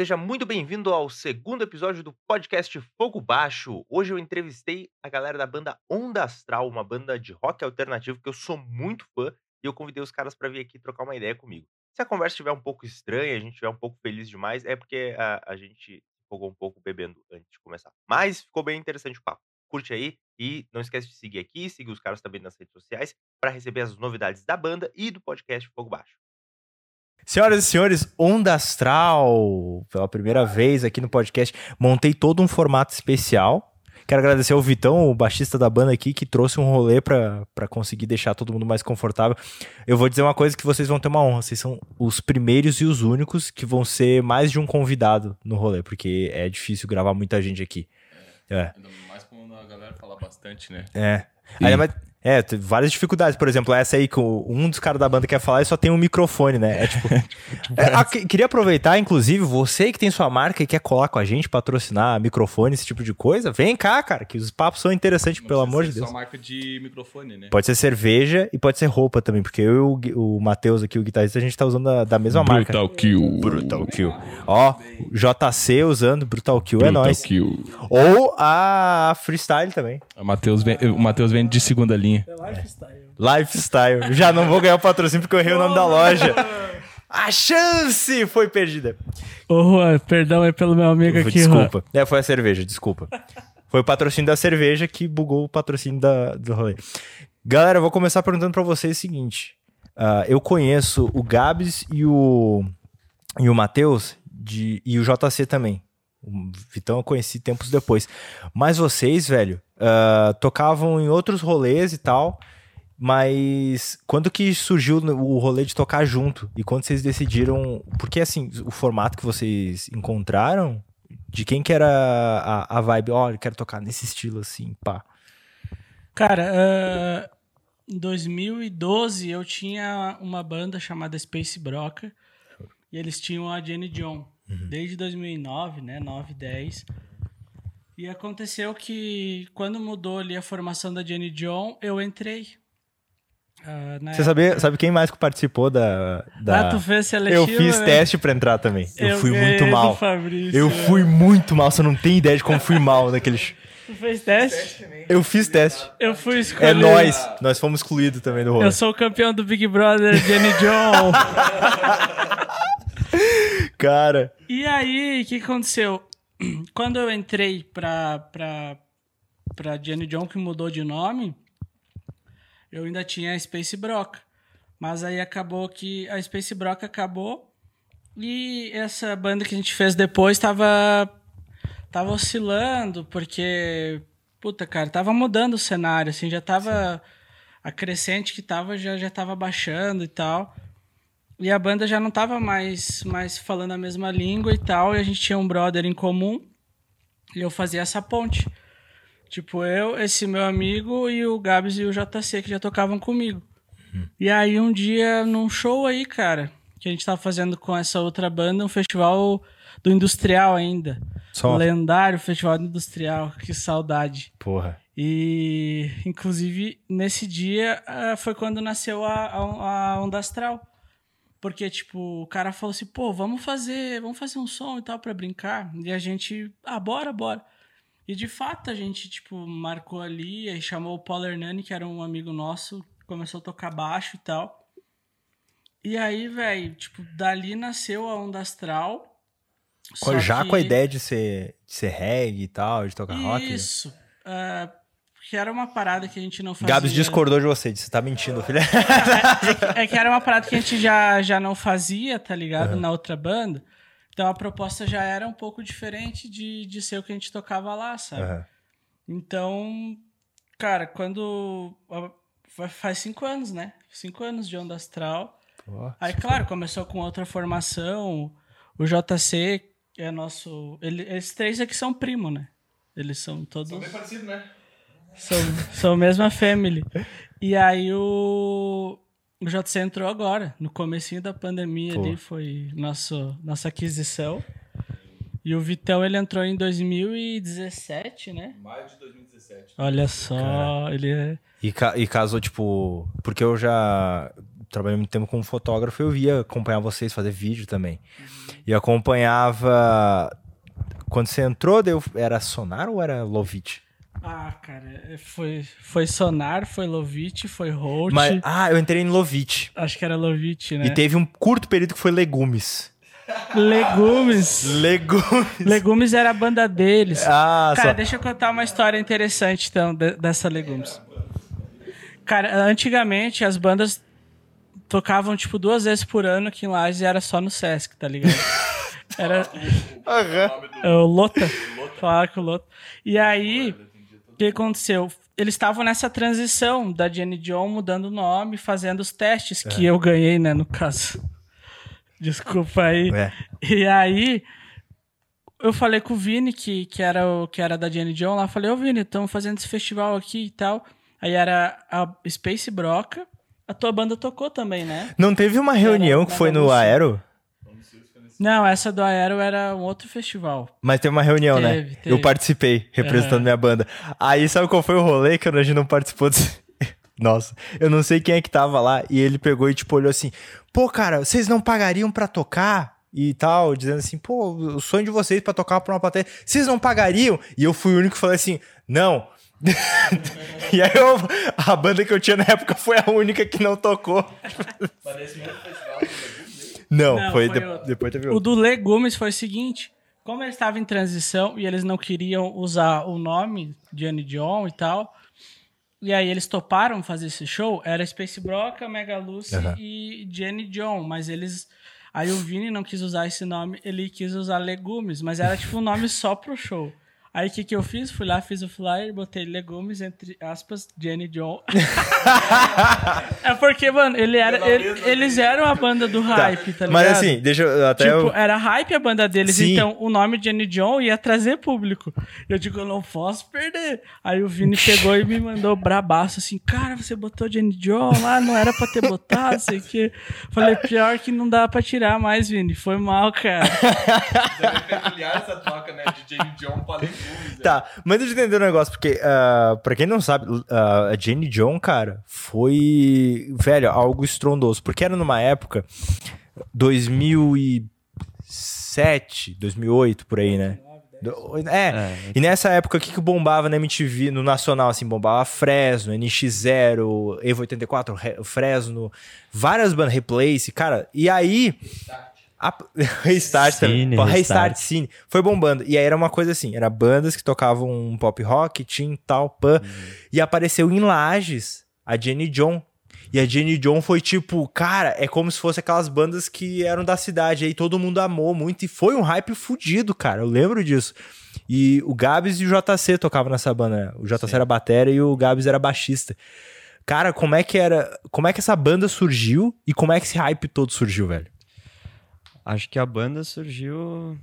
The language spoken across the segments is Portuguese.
Seja muito bem-vindo ao segundo episódio do podcast Fogo Baixo. Hoje eu entrevistei a galera da banda Onda Astral, uma banda de rock alternativo que eu sou muito fã, e eu convidei os caras para vir aqui trocar uma ideia comigo. Se a conversa estiver um pouco estranha, a gente estiver um pouco feliz demais, é porque a, a gente empolgou um pouco bebendo antes de começar. Mas ficou bem interessante o papo. Curte aí e não esquece de seguir aqui, seguir os caras também nas redes sociais para receber as novidades da banda e do podcast Fogo Baixo. Senhoras e senhores, Onda Astral, pela primeira vez aqui no podcast, montei todo um formato especial. Quero agradecer ao Vitão, o baixista da banda aqui, que trouxe um rolê para conseguir deixar todo mundo mais confortável. Eu vou dizer uma coisa que vocês vão ter uma honra, vocês são os primeiros e os únicos que vão ser mais de um convidado no rolê, porque é difícil gravar muita gente aqui. É. Ainda mais quando a galera fala bastante, né? É. Ainda mais, é, tem várias dificuldades. Por exemplo, essa aí que um dos caras da banda quer falar e só tem um microfone, né? É tipo. é, a, queria aproveitar, inclusive, você que tem sua marca e quer colar com a gente, patrocinar microfone, esse tipo de coisa, vem cá, cara, que os papos são interessantes, pelo amor de Deus. só marca de microfone, né? Pode ser cerveja e pode ser roupa também, porque eu e o, o Matheus aqui, o guitarrista, a gente tá usando da, da mesma Brutal marca. Brutal Kill. Brutal Kill. Ó, JC usando Brutal Kill Brutal é nóis. Kill. Ou a Freestyle também. O Matheus vem, o Matheus vem de segunda linha. É lifestyle. Lifestyle. Já não vou ganhar o patrocínio porque eu errei o nome da loja. A chance foi perdida. Ô, Juan, perdão aí pelo meu amigo aqui, Desculpa. Juan. É, foi a cerveja, desculpa. Foi o patrocínio da cerveja que bugou o patrocínio da, do rolê. Galera, eu vou começar perguntando para vocês o seguinte. Uh, eu conheço o Gabs e o, e o Matheus e o JC também. O Vitão eu conheci tempos depois. Mas vocês, velho, uh, tocavam em outros rolês e tal. Mas quando que surgiu o rolê de tocar junto? E quando vocês decidiram. Porque assim, o formato que vocês encontraram, de quem que era a, a vibe? Ó, oh, eu quero tocar nesse estilo assim, pá. Cara, uh, em 2012 eu tinha uma banda chamada Space Broca. E eles tinham a Jenny John. Uhum. Desde 2009, né? 9, 10. E aconteceu que quando mudou ali a formação da Jenny John, eu entrei. Uh, Você sabia, sabe quem mais que participou da. da... Ah, tu fez seletiva, Eu fiz né? teste pra entrar também. Eu, eu fui muito mal. Fabrício, eu né? fui muito mal, você não tem ideia de como fui mal naquele. Tu fez teste? Eu fiz teste. Eu fui escolhido. É nós. Nós fomos excluídos também do rolê. Eu sou o campeão do Big Brother, Jenny John. Cara. E aí, o que aconteceu? Quando eu entrei pra, pra, pra Jenny John, que mudou de nome, eu ainda tinha a Space Broca. Mas aí acabou que a Space Broca acabou e essa banda que a gente fez depois tava, tava oscilando, porque, puta, cara, tava mudando o cenário, assim, já tava... Sim. A crescente que tava já, já tava baixando e tal. E a banda já não tava mais, mais falando a mesma língua e tal, e a gente tinha um brother em comum, e eu fazia essa ponte. Tipo, eu, esse meu amigo e o Gabs e o JC que já tocavam comigo. Uhum. E aí um dia, num show aí, cara, que a gente tava fazendo com essa outra banda, um festival do industrial ainda. Só. Lendário festival do industrial, que saudade. Porra. E, inclusive, nesse dia uh, foi quando nasceu a, a, a Onda Astral. Porque, tipo, o cara falou assim, pô, vamos fazer, vamos fazer um som e tal pra brincar. E a gente, ah, bora, bora. E de fato a gente, tipo, marcou ali, aí chamou o Paulo Hernani, que era um amigo nosso, começou a tocar baixo e tal. E aí, velho, tipo, dali nasceu a Onda Astral. Já que... com a ideia de ser, de ser reggae e tal, de tocar Isso. rock? Isso. Uh, que era uma parada que a gente não fazia. Gabs discordou de você, disse, tá mentindo, filha. é, que, é, que, era uma parada que a gente já, já não fazia, tá ligado? Uhum. Na outra banda. Então a proposta já era um pouco diferente de, de ser o que a gente tocava lá, sabe? Uhum. Então, cara, quando. Faz cinco anos, né? Cinco anos de Onda Astral. Pô, Aí, claro, começou com outra formação. O JC é nosso. Ele, esses três aqui são primo, né? Eles são todos. São bem parecidos, né? São, são a mesma family. E aí o, o JC entrou agora, no comecinho da pandemia Pô. ali, foi nosso, nossa aquisição. E o Vitão, ele entrou em 2017, né? Maio de 2017. Olha só, Cara. ele é... E, ca e casou, tipo... Porque eu já... trabalhei muito tempo como fotógrafo, eu via acompanhar vocês, fazer vídeo também. E eu acompanhava. Quando você entrou, deu, era Sonar ou era Lovitch? Ah, cara, é, foi, foi Sonar, foi Lovitch, foi Holt. Mas, ah, eu entrei em Lovitch. Acho que era Lovitch, né? E teve um curto período que foi Legumes. Legumes. Legumes. Legumes era a banda deles. Ah, Cara, só... deixa eu contar uma história interessante, então, de- dessa Legumes. Cara, antigamente as bandas tocavam, tipo, duas vezes por ano aqui em Lages e era só no Sesc, tá ligado? Era é o Lota. Falaram que o Lota. E aí, que aconteceu? Eles estavam nessa transição da Jenny John mudando o nome, fazendo os testes, que eu ganhei, né, no caso. Desculpa aí. É. E aí, eu falei com o Vini, que, que, era, o, que era da Jenny John, lá. Falei, ô Vini, estamos fazendo esse festival aqui e tal. Aí era a Space Broca. A tua banda tocou também, né? Não teve uma reunião que foi no. Aero? Não, essa do Aero era um outro festival. Mas teve uma reunião, né? Teve, teve. Eu participei, representando Aham. minha banda. Aí sabe qual foi o rolê que a gente não participou desse... Nossa, eu não sei quem é que tava lá. E ele pegou e tipo olhou assim: pô, cara, vocês não pagariam pra tocar? E tal, dizendo assim, pô, o sonho de vocês pra tocar pra uma plateia, vocês não pagariam? E eu fui o único que falei assim: não. e aí eu, a banda que eu tinha na época foi a única que não tocou. Não, Não, foi, foi de- depois teve O outro. do Legumes foi o seguinte: como eles estavam em transição e eles não queriam usar o nome Jenny John e tal, e aí eles toparam fazer esse show, era Space Broca, Mega Lucy Aham. e Jenny John, mas eles. Aí o Vini não quis usar esse nome, ele quis usar Legumes, mas era tipo um nome só pro show. Aí o que, que eu fiz? Fui lá, fiz o flyer, botei legumes, entre aspas, Jenny John. é porque, mano, ele era, ele- eles eram a banda do hype, tá, ligado? Mas assim, deixa eu até. Tipo, eu- era hype a banda deles, Sim. então o nome Jenny John ia trazer público. Eu digo, eu não posso perder. Aí o Vini pegou e me mandou brabaço assim, cara, você botou Jenny John lá, não era pra ter botado, sei o quê. Falei, pior que não dá pra tirar mais, Vini. Foi mal, cara. Peculiar essa troca, né? De Jane John pra? Tá, mas deixa eu entender um negócio, porque, ah, pra quem não sabe, ah, a Jenny John, cara, foi, velho, algo estrondoso. Porque era numa época, 2007, 2008, por aí, né? Do- É, e nessa época, o que, que bombava na MTV, no Nacional, assim, bombava Fresno, NX0, Evo 84, Re- Fresno, várias bandas, Replace, cara, e aí... A... Restart também. Cine, Pô, Restart. Cine. Foi bombando. E aí era uma coisa assim, era bandas que tocavam um pop rock, tinha tal, pan, e apareceu em Lages a Jenny John. E a Jenny John foi tipo, cara, é como se fosse aquelas bandas que eram da cidade. Aí todo mundo amou muito e foi um hype fudido, cara. Eu lembro disso. E o Gabs e o JC tocavam nessa banda. O JC era batera e o Gabs era baixista. Cara, como é que era. Como é que essa banda surgiu e como é que esse hype todo surgiu, velho? Acho que a banda surgiu.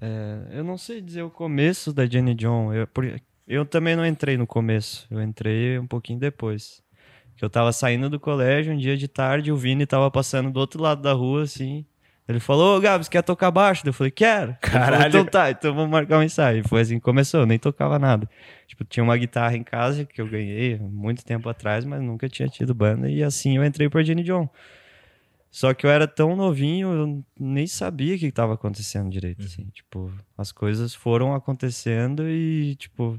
é, eu não sei dizer o começo da Jenny John. Eu, eu também não entrei no começo. Eu entrei um pouquinho depois. Que eu tava saindo do colégio um dia de tarde, o Vini tava passando do outro lado da rua, assim. Ele falou, ô Gabs, quer tocar baixo? Eu falei, quero. Caralho. então tá, então vamos marcar um ensaio. E foi assim que começou, eu nem tocava nada. Tipo, tinha uma guitarra em casa que eu ganhei muito tempo atrás, mas nunca tinha tido banda. E assim eu entrei pra Jenny John. Só que eu era tão novinho, eu nem sabia o que estava acontecendo direito, assim. Tipo, as coisas foram acontecendo e, tipo,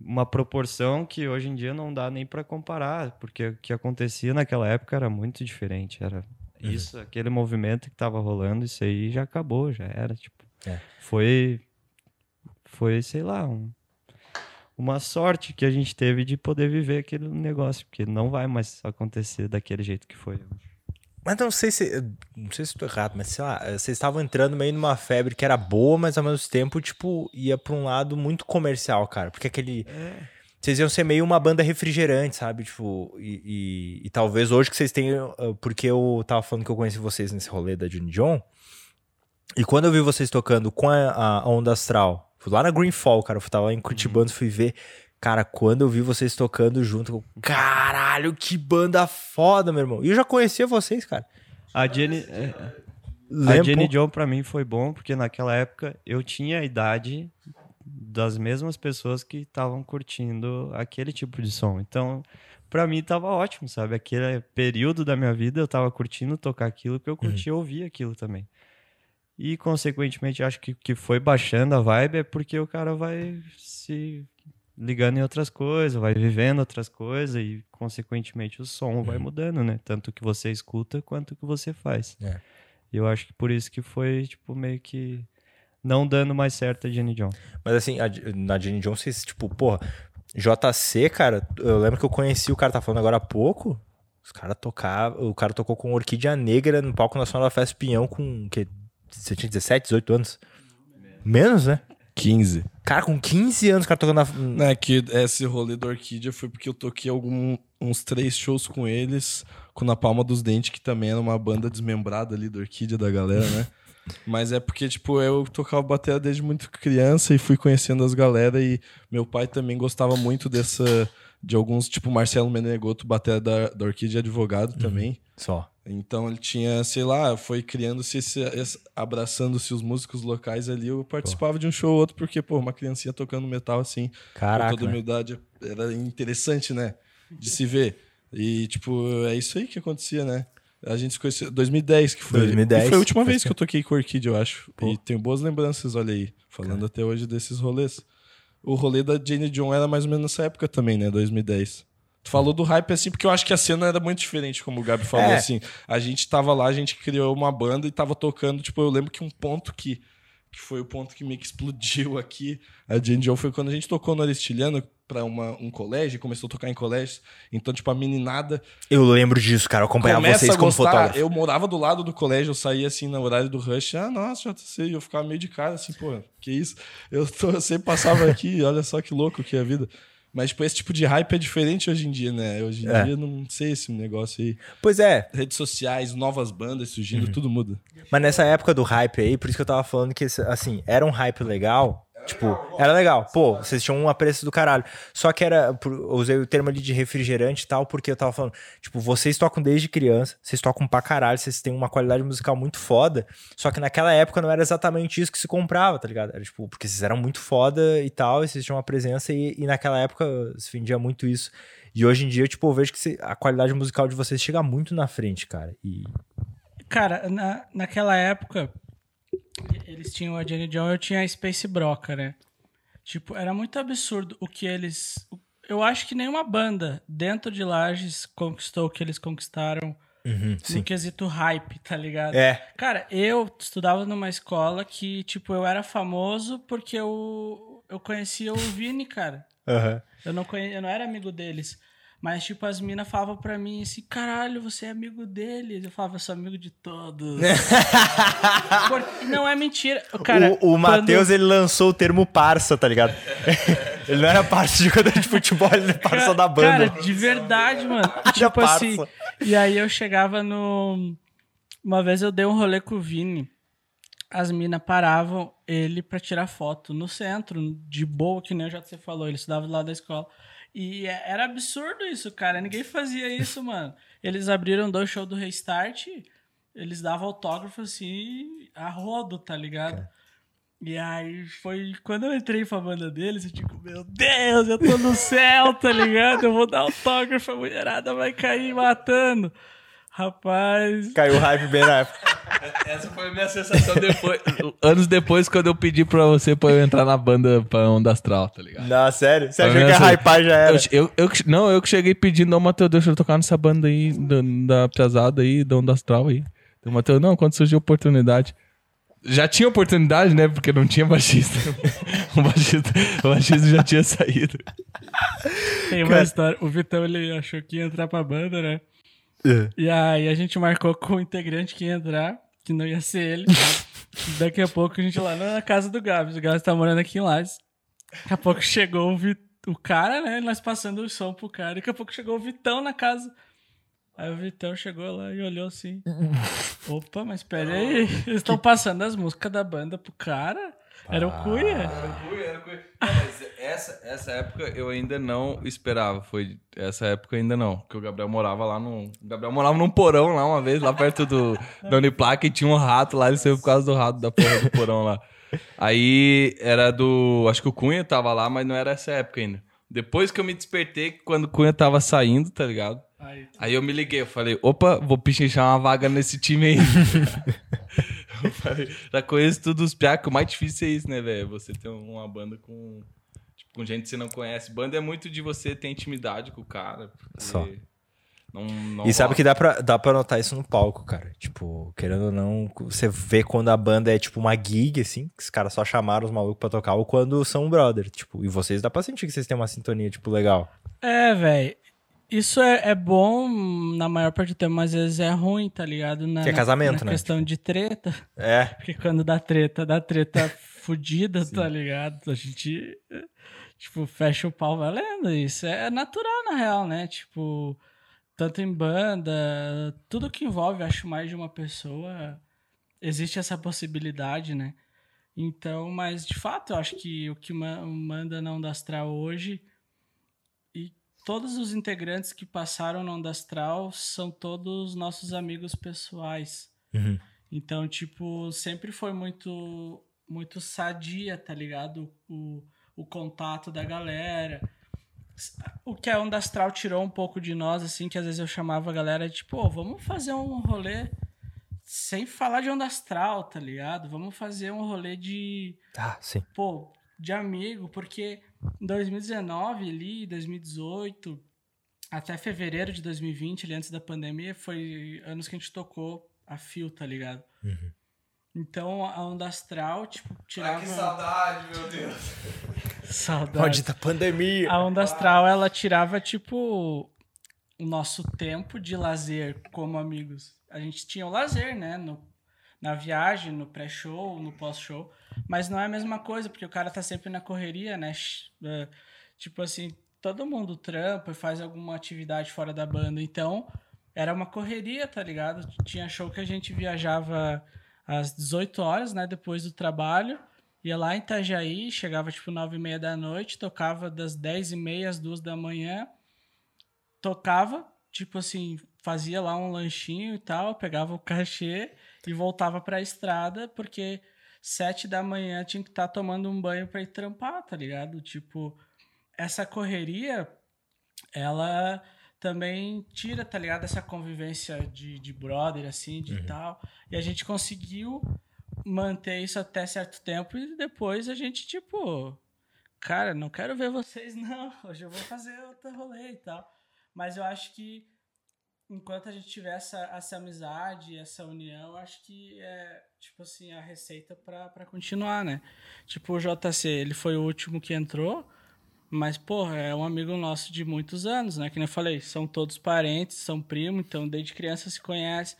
uma proporção que hoje em dia não dá nem para comparar, porque o que acontecia naquela época era muito diferente. Era isso, aquele movimento que tava rolando, isso aí já acabou, já era, tipo. É. Foi, foi, sei lá, um- uma sorte que a gente teve de poder viver aquele negócio, porque não vai mais acontecer daquele jeito que foi. Mas não sei se. Não sei se tô errado, mas sei lá, vocês estavam entrando meio numa febre que era boa, mas ao mesmo tempo, tipo, ia pra um lado muito comercial, cara. Porque aquele. Vocês iam ser meio uma banda refrigerante, sabe? Tipo, e, e- e talvez hoje que vocês tenham. ah, Porque eu tava falando que eu conheci vocês nesse rolê da June John. E quando eu vi vocês tocando com a, a Onda Astral, fui lá na Greenfall, cara. Eu tava lá em Curitibano, fui ver. Cara, quando eu vi vocês tocando junto, eu, caralho, que banda foda, meu irmão. E eu já conhecia vocês, cara. A Jenny, é, a Jenny John pra mim foi bom, porque naquela época eu tinha a idade das mesmas pessoas que estavam curtindo aquele tipo de som. Então, pra mim tava ótimo, sabe? Aquele período da minha vida eu tava curtindo tocar aquilo que eu curtia ouvir aquilo também. E, consequentemente, acho que que foi baixando a vibe é porque o cara vai se ligando em outras coisas, vai vivendo outras coisas e, consequentemente, o som vai mudando, né? Tanto que você escuta quanto o que você faz. É. E eu acho que por isso que foi, tipo, meio que não dando mais certo a Jenny John. Mas assim, a- na Jenny Jones, vocês, tipo, porra, JC, cara, eu lembro que eu conheci o cara tá falando agora há pouco. Os caras tocavam. O cara tocou com Orquídea Negra no palco nacional da Festa Pinhão com. Que, você tinha 17, 18 anos? Menos, né? 15. Cara, com 15 anos, o cara tocando na. É que esse rolê do Orquídea foi porque eu toquei algum, uns três shows com eles, com Na Palma dos Dentes, que também era uma banda desmembrada ali do Orquídea da galera, né? Mas é porque, tipo, eu tocava bateria desde muito criança e fui conhecendo as galera e meu pai também gostava muito dessa... De alguns, tipo, Marcelo Menegoto, bateria da, da Orquídea advogado também. Só. Então ele tinha, sei lá, foi criando-se, abraçando-se os músicos locais ali. Eu participava de um show ou outro, porque, pô, uma criancinha tocando metal assim, Caraca. com toda né? humildade, era interessante, né? De se ver. E, tipo, é isso aí que acontecia, né? A gente se conheceu 2010, que foi. 2010, e foi a última vez que eu toquei com o Orquídea, eu acho. Pô. E tenho boas lembranças, olha aí, falando até hoje desses rolês. O rolê da Jane John era mais ou menos nessa época também, né? 2010. Tu falou do hype assim, porque eu acho que a cena era muito diferente, como o Gabi falou, É. assim. A gente tava lá, a gente criou uma banda e tava tocando, tipo, eu lembro que um ponto que, que foi o ponto que meio que explodiu aqui, a Jane John, foi quando a gente tocou no Aristiliano pra uma, um colégio, começou a tocar em colégio. Então, tipo, a meninada Eu lembro disso, cara. Eu acompanhava vocês como gostar. fotógrafo. Eu morava do lado do colégio, eu saía assim no horário do rush. Ah, nossa, JC. E eu ficava meio de cara assim, pô, que isso? Eu, tô, eu sempre passava aqui, olha só que louco que é a vida. Mas, tipo, esse tipo de hype é diferente hoje em dia, né? Hoje em É. dia, não sei esse negócio aí. Pois é, Redes sociais, novas bandas Uhum. surgindo, tudo muda. Mas nessa época do hype aí, por isso que eu tava falando que, assim, era um hype legal. Tipo, era legal. Pô, vocês tinham um apreço do caralho. Só que era. usei o termo ali de refrigerante e tal, porque eu tava falando. Tipo, vocês tocam desde criança, vocês tocam pra caralho, vocês têm uma qualidade musical muito foda. Só que naquela época não era exatamente isso que se comprava, tá ligado? Era tipo, porque vocês eram muito foda e tal, e vocês tinham uma presença, e, e naquela época se vendia muito isso. E hoje em dia, tipo, eu vejo que a qualidade musical de vocês chega muito na frente, cara. E. Cara, na, naquela época, eles tinham a Jenny John e eu tinha a Space Broca, né? Tipo, era muito absurdo o que eles. Eu acho que nenhuma banda dentro de Lages conquistou o que eles conquistaram Uhum, no quesito hype, tá ligado? É. Cara, eu estudava numa escola que, tipo, eu era famoso porque eu, eu conhecia o Vini, cara. Aham. Eu não, conhe... eu não era amigo deles. Mas, tipo, as minas falavam pra mim assim, caralho, você é amigo deles. Eu falava, eu sou amigo de todos. Porque não é mentira. Cara, o o Matheus, quando- ele lançou o termo parça, tá ligado? ele não era parça de jogador de futebol, ele era parça da banda. Cara, de verdade, mano. Tipo assim. E aí eu chegava no. Uma vez eu dei um rolê com o Vini. As minas paravam ele pra tirar foto no centro, de boa, que nem o JC falou. Ele estudava do lado da escola. E é- era absurdo isso, cara. Ninguém fazia isso, mano. Eles abriram dois shows do Restart. Eles davam autógrafo assim, a rodo, tá ligado? E aí foi quando eu entrei pra banda deles, eu tipo, meu Deus, eu tô no céu, tá ligado? Eu vou dar autógrafo, a mulherada vai cair matando. Rapaz. Caiu o hype bem na época. Essa foi a minha sensação depois. anos depois, quando eu pedi pra você pra eu entrar na banda pra Onda Astral, tá ligado? Não, sério? Você achou que mesmo. a hypar já era? Eu, eu, eu- não, eu que cheguei pedindo, ô Matheus, deixa eu tocar nessa banda aí, da, da pesada aí, da Onda Astral aí. O Matheus, não, quando surgiu a oportunidade. Já tinha oportunidade, né? Porque não tinha baixista. o, baixista o baixista já tinha saído. Tem uma história. O Vitão, ele achou que ia entrar pra banda, né? É. E aí a gente marcou com o integrante que ia entrar, que não ia ser ele. Daqui a pouco a gente lá na casa do Gabs. O Gabs tá morando aqui em Lages. Daqui a pouco chegou o, Vi- o cara, né? Nós passando o som pro cara. Daqui a pouco chegou o Vitão na casa. Aí o Vitão chegou lá e olhou assim. Opa, mas pera aí. Eles estão passando as músicas da banda pro cara. Era o Cunha. Era Cunha, era Cunha. Não, mas essa, essa época eu ainda não esperava. Foi essa época ainda não. Porque o Gabriel morava lá num. O Gabriel morava num porão lá uma vez, lá perto do da Uniplaca, e tinha um rato lá, ele saiu por causa do rato da porra do porão lá. Aí era do. Acho que o Cunha tava lá, mas não era essa época ainda. Depois que eu me despertei, quando o Cunha tava saindo, tá ligado? Aí, Aí eu me liguei, eu falei, opa, vou pichinchar uma vaga nesse time aí. já conheço todos os piá, que o mais difícil é isso, né, velho? Você ter uma banda com, tipo, com gente que você não conhece. Banda é muito de você ter intimidade com o cara. Só. Não, não E sabe rola. que dá pra, dá pra notar isso no palco, cara. Tipo, querendo ou não, você vê quando a banda é tipo uma gig, assim, que os caras só chamaram os malucos pra tocar, ou quando são brother. Tipo, e vocês dá pra sentir que vocês têm uma sintonia, tipo, legal. É, velho. Isso é, é bom na maior parte do tempo, mas às vezes é ruim, tá ligado? Na, Que é na- casamento, na né? questão de treta. É. Porque quando dá treta, dá treta fudida, tá ligado? A gente, tipo, fecha o pau valendo. Isso é natural, na real, né? Tipo, tanto em banda, tudo que envolve, acho, mais de uma pessoa, existe essa possibilidade, né? Então, mas de fato, eu acho que o que ma- manda na Onda Astral hoje todos os integrantes que passaram na Onda Astral são todos nossos amigos pessoais. Uhum. Então, tipo, sempre foi muito muito sadia, tá ligado? O, o contato da galera. O que a Onda Astral tirou um pouco de nós, assim, que às vezes eu chamava a galera, tipo, "Ô, vamos fazer um rolê sem falar de Onda Astral, tá ligado? Vamos fazer um rolê de Ah, sim. pô, de amigo, porque em 2019 ali, 2018, até fevereiro de 2020, ali antes da pandemia, foi anos que a gente tocou a fio, tá ligado? Então a onda astral, tipo, tirava. saudade, meu Deus. Saudade. Maldita pandemia. A onda astral, ela tirava, tipo, o nosso tempo de lazer como amigos. A gente tinha o lazer, né? No, na viagem, no pré-show, no pós-show. Mas não é a mesma coisa, porque o cara tá sempre na correria, né? É, Tipo assim, todo mundo trampa e faz alguma atividade fora da banda. Então, era uma correria, tá ligado? Tinha show que a gente viajava às 18 horas, né? Depois do trabalho. Ia lá em Itajaí, chegava tipo 9 e meia da noite, tocava das 10 e meia às 2 da manhã. Tocava, tipo assim, fazia lá um lanchinho e tal, pegava o cachê e voltava pra estrada, porque 7 da manhã tinha que estar tomando um banho pra ir trampar, tá ligado? Tipo, essa correria, ela também tira, tá ligado? Essa convivência de, de brother, assim, de tal. E a gente conseguiu manter isso até certo tempo e depois a gente, tipo, cara, não quero ver vocês, não. Hoje eu vou fazer outro rolê e tal. Mas eu acho que enquanto a gente tiver essa, essa amizade, essa união, acho que é, tipo assim, a receita pra continuar, né? Tipo, o JC, ele foi o último que entrou, mas, porra, é um amigo nosso de muitos anos, né? Que nem eu falei, são todos parentes, são primos, então desde criança se conhece.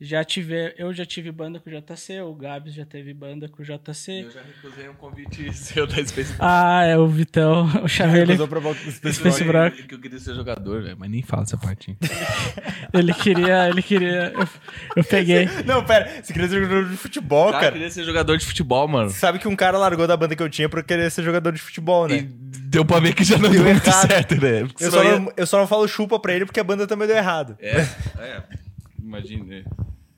Já tive, eu já tive banda com o JC, o Gabs já teve banda com o JC. Eu já recusei um convite seu da Space Ah, é o Vitão, o ele, Recusou pra volta do Space Space Brock. Que eu queria ser jogador, velho, mas nem fala essa parte. ele queria, ele queria, eu, eu peguei. Não, pera. Você queria ser jogador de futebol, Cara, eu cara. queria ser jogador de futebol, mano. Sabe que um cara largou da banda que eu tinha pra querer ser jogador de futebol, né? E deu pra ver que já não deu, muito errado. certo, né? Eu só, ia- não, eu só não falo chupa pra ele porque a banda também deu errado. É, é. Imagina. é.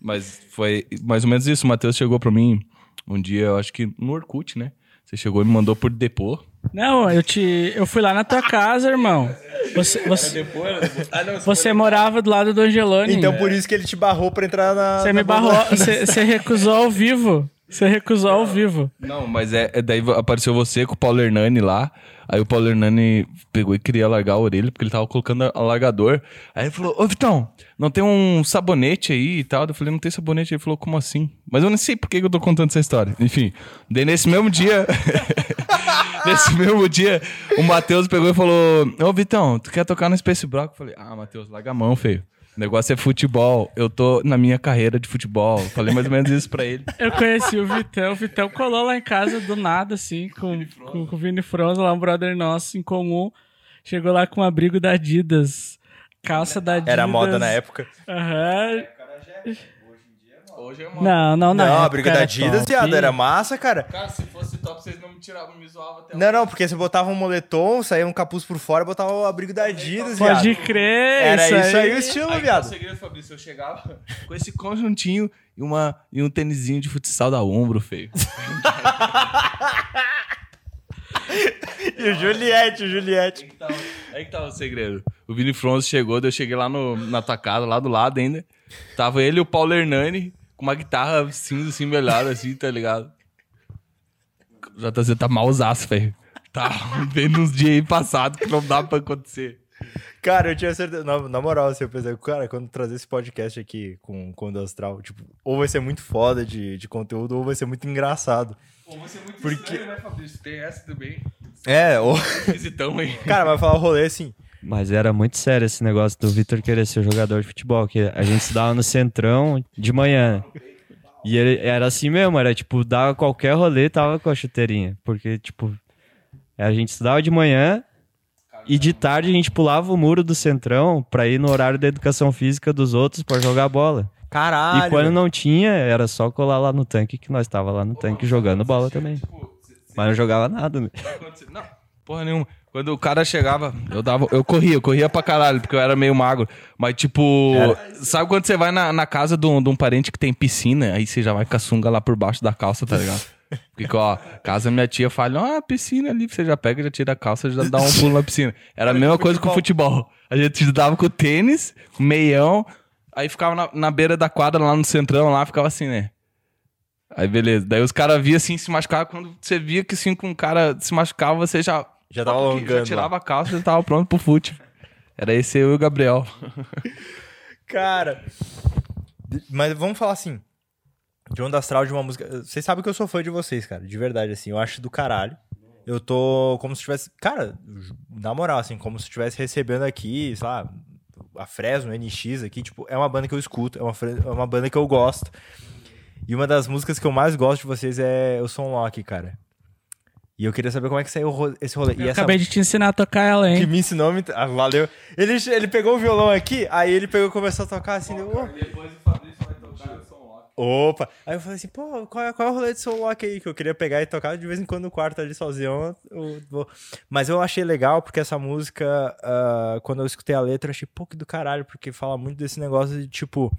Mas foi mais ou menos isso. O Matheus chegou pra mim um dia, eu acho que no Orkut, né? Você chegou e me mandou por depô. Não, eu te, eu fui lá na tua casa, irmão. Você, você, Ah, não, você morava do lado do Angeloni. Então por isso que ele te barrou pra entrar na. Você na me barrou, você, você recusou ao vivo. Você recusou ao vivo. Não, mas é, é daí apareceu você com o Paulo Hernani lá. Aí o Paulo Hernani pegou e queria largar a orelha, porque ele tava colocando alargador. Aí ele falou, ô Vitão, não tem um sabonete aí e tal? Eu falei, não tem sabonete. Ele falou, como assim? Mas eu não sei por que eu tô contando essa história. Enfim, daí nesse mesmo dia... nesse mesmo dia, o Matheus pegou e falou, ô Vitão, tu quer tocar no Space Brock? Eu falei, ah, Matheus, larga a mão, feio. O negócio é futebol. Eu tô na minha carreira de futebol. Falei mais ou menos isso pra ele. Eu conheci o Vitão. O Vitão colou lá em casa do nada, assim, com, com, com o Vini Fronza, lá um brother nosso em comum. Chegou lá com um abrigo da Adidas. Calça da Adidas. Era moda na época. Aham. Hoje é Não, não, na Não, a época briga da Adidas, top. viado, era massa, cara. Cara, se fosse pra vocês não me tiravam, me zoavam até Não, não, porque você botava um moletom, saía um capuz por fora, botava o abrigo da Adidas, viado. Pode crer, Era isso, isso aí o estilo, Aí, qual o viado. segredo, Fabrício, eu chegava com esse conjuntinho e, uma, e um tênisinho de futsal da ombro, feio. E o Juliette, o Juliette. Aí que, tava, aí que tava o segredo. O Vini Fronzo chegou, eu cheguei lá no, na tua casa, lá do lado ainda. Tava ele e o Paulo Hernani com uma guitarra cinza, assim, melhor, assim, tá ligado? O JZ tá malzaço, velho. Tá vendo uns dias aí passados que não dá pra acontecer. Cara, eu tinha certeza. Na, na moral, assim, eu pensei, cara, quando trazer esse podcast aqui com, com o Do Astral, tipo, ou vai ser muito foda de, de conteúdo, ou vai ser muito engraçado. Pô, você é muito Porque- estranho, né, Fabrício? Tem essa também. É, ou. Visitão aí. Cara, vai falar o rolê assim. Mas era muito sério esse negócio do Vitor querer ser jogador de futebol, que a gente estudava no Centrão de manhã. E ele era assim mesmo, era tipo, dava qualquer rolê, tava com a chuteirinha. Porque, tipo, a gente estudava de manhã e de tarde a gente pulava o muro do Centrão pra ir no horário da educação física dos outros pra jogar bola. Caralho. e quando não tinha, era só colar lá no tanque, que nós tava lá no tanque jogando bola também. Mas não jogava nada, né? Não, porra nenhuma. Quando o cara chegava, eu dava, eu corria, eu corria pra caralho, porque eu era meio magro. Mas, tipo, sabe quando você vai na, na casa de um, de um parente que tem piscina, aí você já vai com a sunga lá por baixo da calça, tá ligado? Porque, ó, casa minha tia fala, ó, piscina ali, você já pega, já tira a calça, já dá um pulo na piscina. Era a mesma coisa com o futebol. A gente dava com o tênis, meião, aí ficava na, na beira da quadra lá no centrão, lá, ficava assim, né? Aí beleza. Daí os caras via assim, se machucava. Quando você via que assim, com um cara se machucava, você já. Já tava já alongando. tirava a calça e já tava pronto pro fute. Era esse eu e o Gabriel. Cara. Mas vamos falar assim. De onda astral de uma música. Vocês sabem que eu sou fã de vocês, cara. De verdade, assim. Eu acho do caralho. Eu tô como se tivesse. Cara, na moral, assim, como se estivesse recebendo aqui, sei lá, a Fresno, NX aqui. Tipo, é uma banda que eu escuto. É uma, é uma banda que eu gosto. E uma das músicas que eu mais gosto de vocês é o Som Lock, cara. E eu queria saber como é que saiu esse rolê. Eu e essa acabei de te ensinar a tocar ela, que hein? me ensinou. me- Ah, valeu. Ele, ele pegou o violão aqui, aí ele pegou começou a tocar assim. deu, "Ô, Depois o Fabrício vai tocar o som Opa! Aí eu falei assim, pô, qual é, qual é o rolê de Soul Lock aí? Que eu queria pegar e tocar de vez em quando no quarto ali sozinho. eu Mas eu achei legal porque essa música, ah, quando eu escutei a letra, eu achei pouco do caralho, porque fala muito desse negócio de tipo.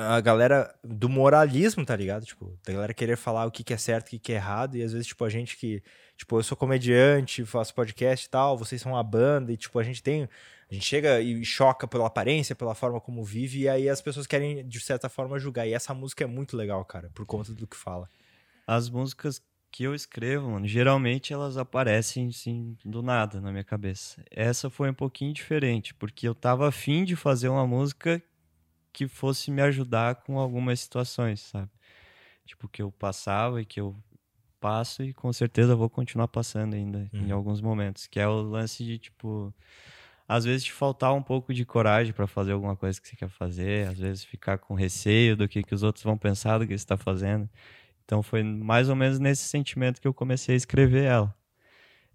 A galera do moralismo, tá ligado? Tipo, da galera querer falar o que, que é certo, o que, que é errado, e às vezes, tipo, a gente que. Tipo, eu sou comediante, faço podcast e tal, vocês são uma banda, e tipo, a gente tem. A gente chega e choca pela aparência, pela forma como vive, e aí as pessoas querem, de certa forma, julgar. E essa música é muito legal, cara, por conta do que fala. As músicas que eu escrevo, mano, geralmente elas aparecem assim do nada na minha cabeça. Essa foi um pouquinho diferente, porque eu tava afim de fazer uma música que fosse me ajudar com algumas situações, sabe? Tipo, que eu passava e que eu passo e com certeza vou continuar passando ainda em Uhum. alguns momentos, que é o lance de tipo às vezes te faltar um pouco de coragem pra fazer alguma coisa que você quer fazer, às vezes ficar com receio do que, que os outros vão pensar do que você está fazendo. Então foi mais ou menos nesse sentimento que eu comecei a escrever ela.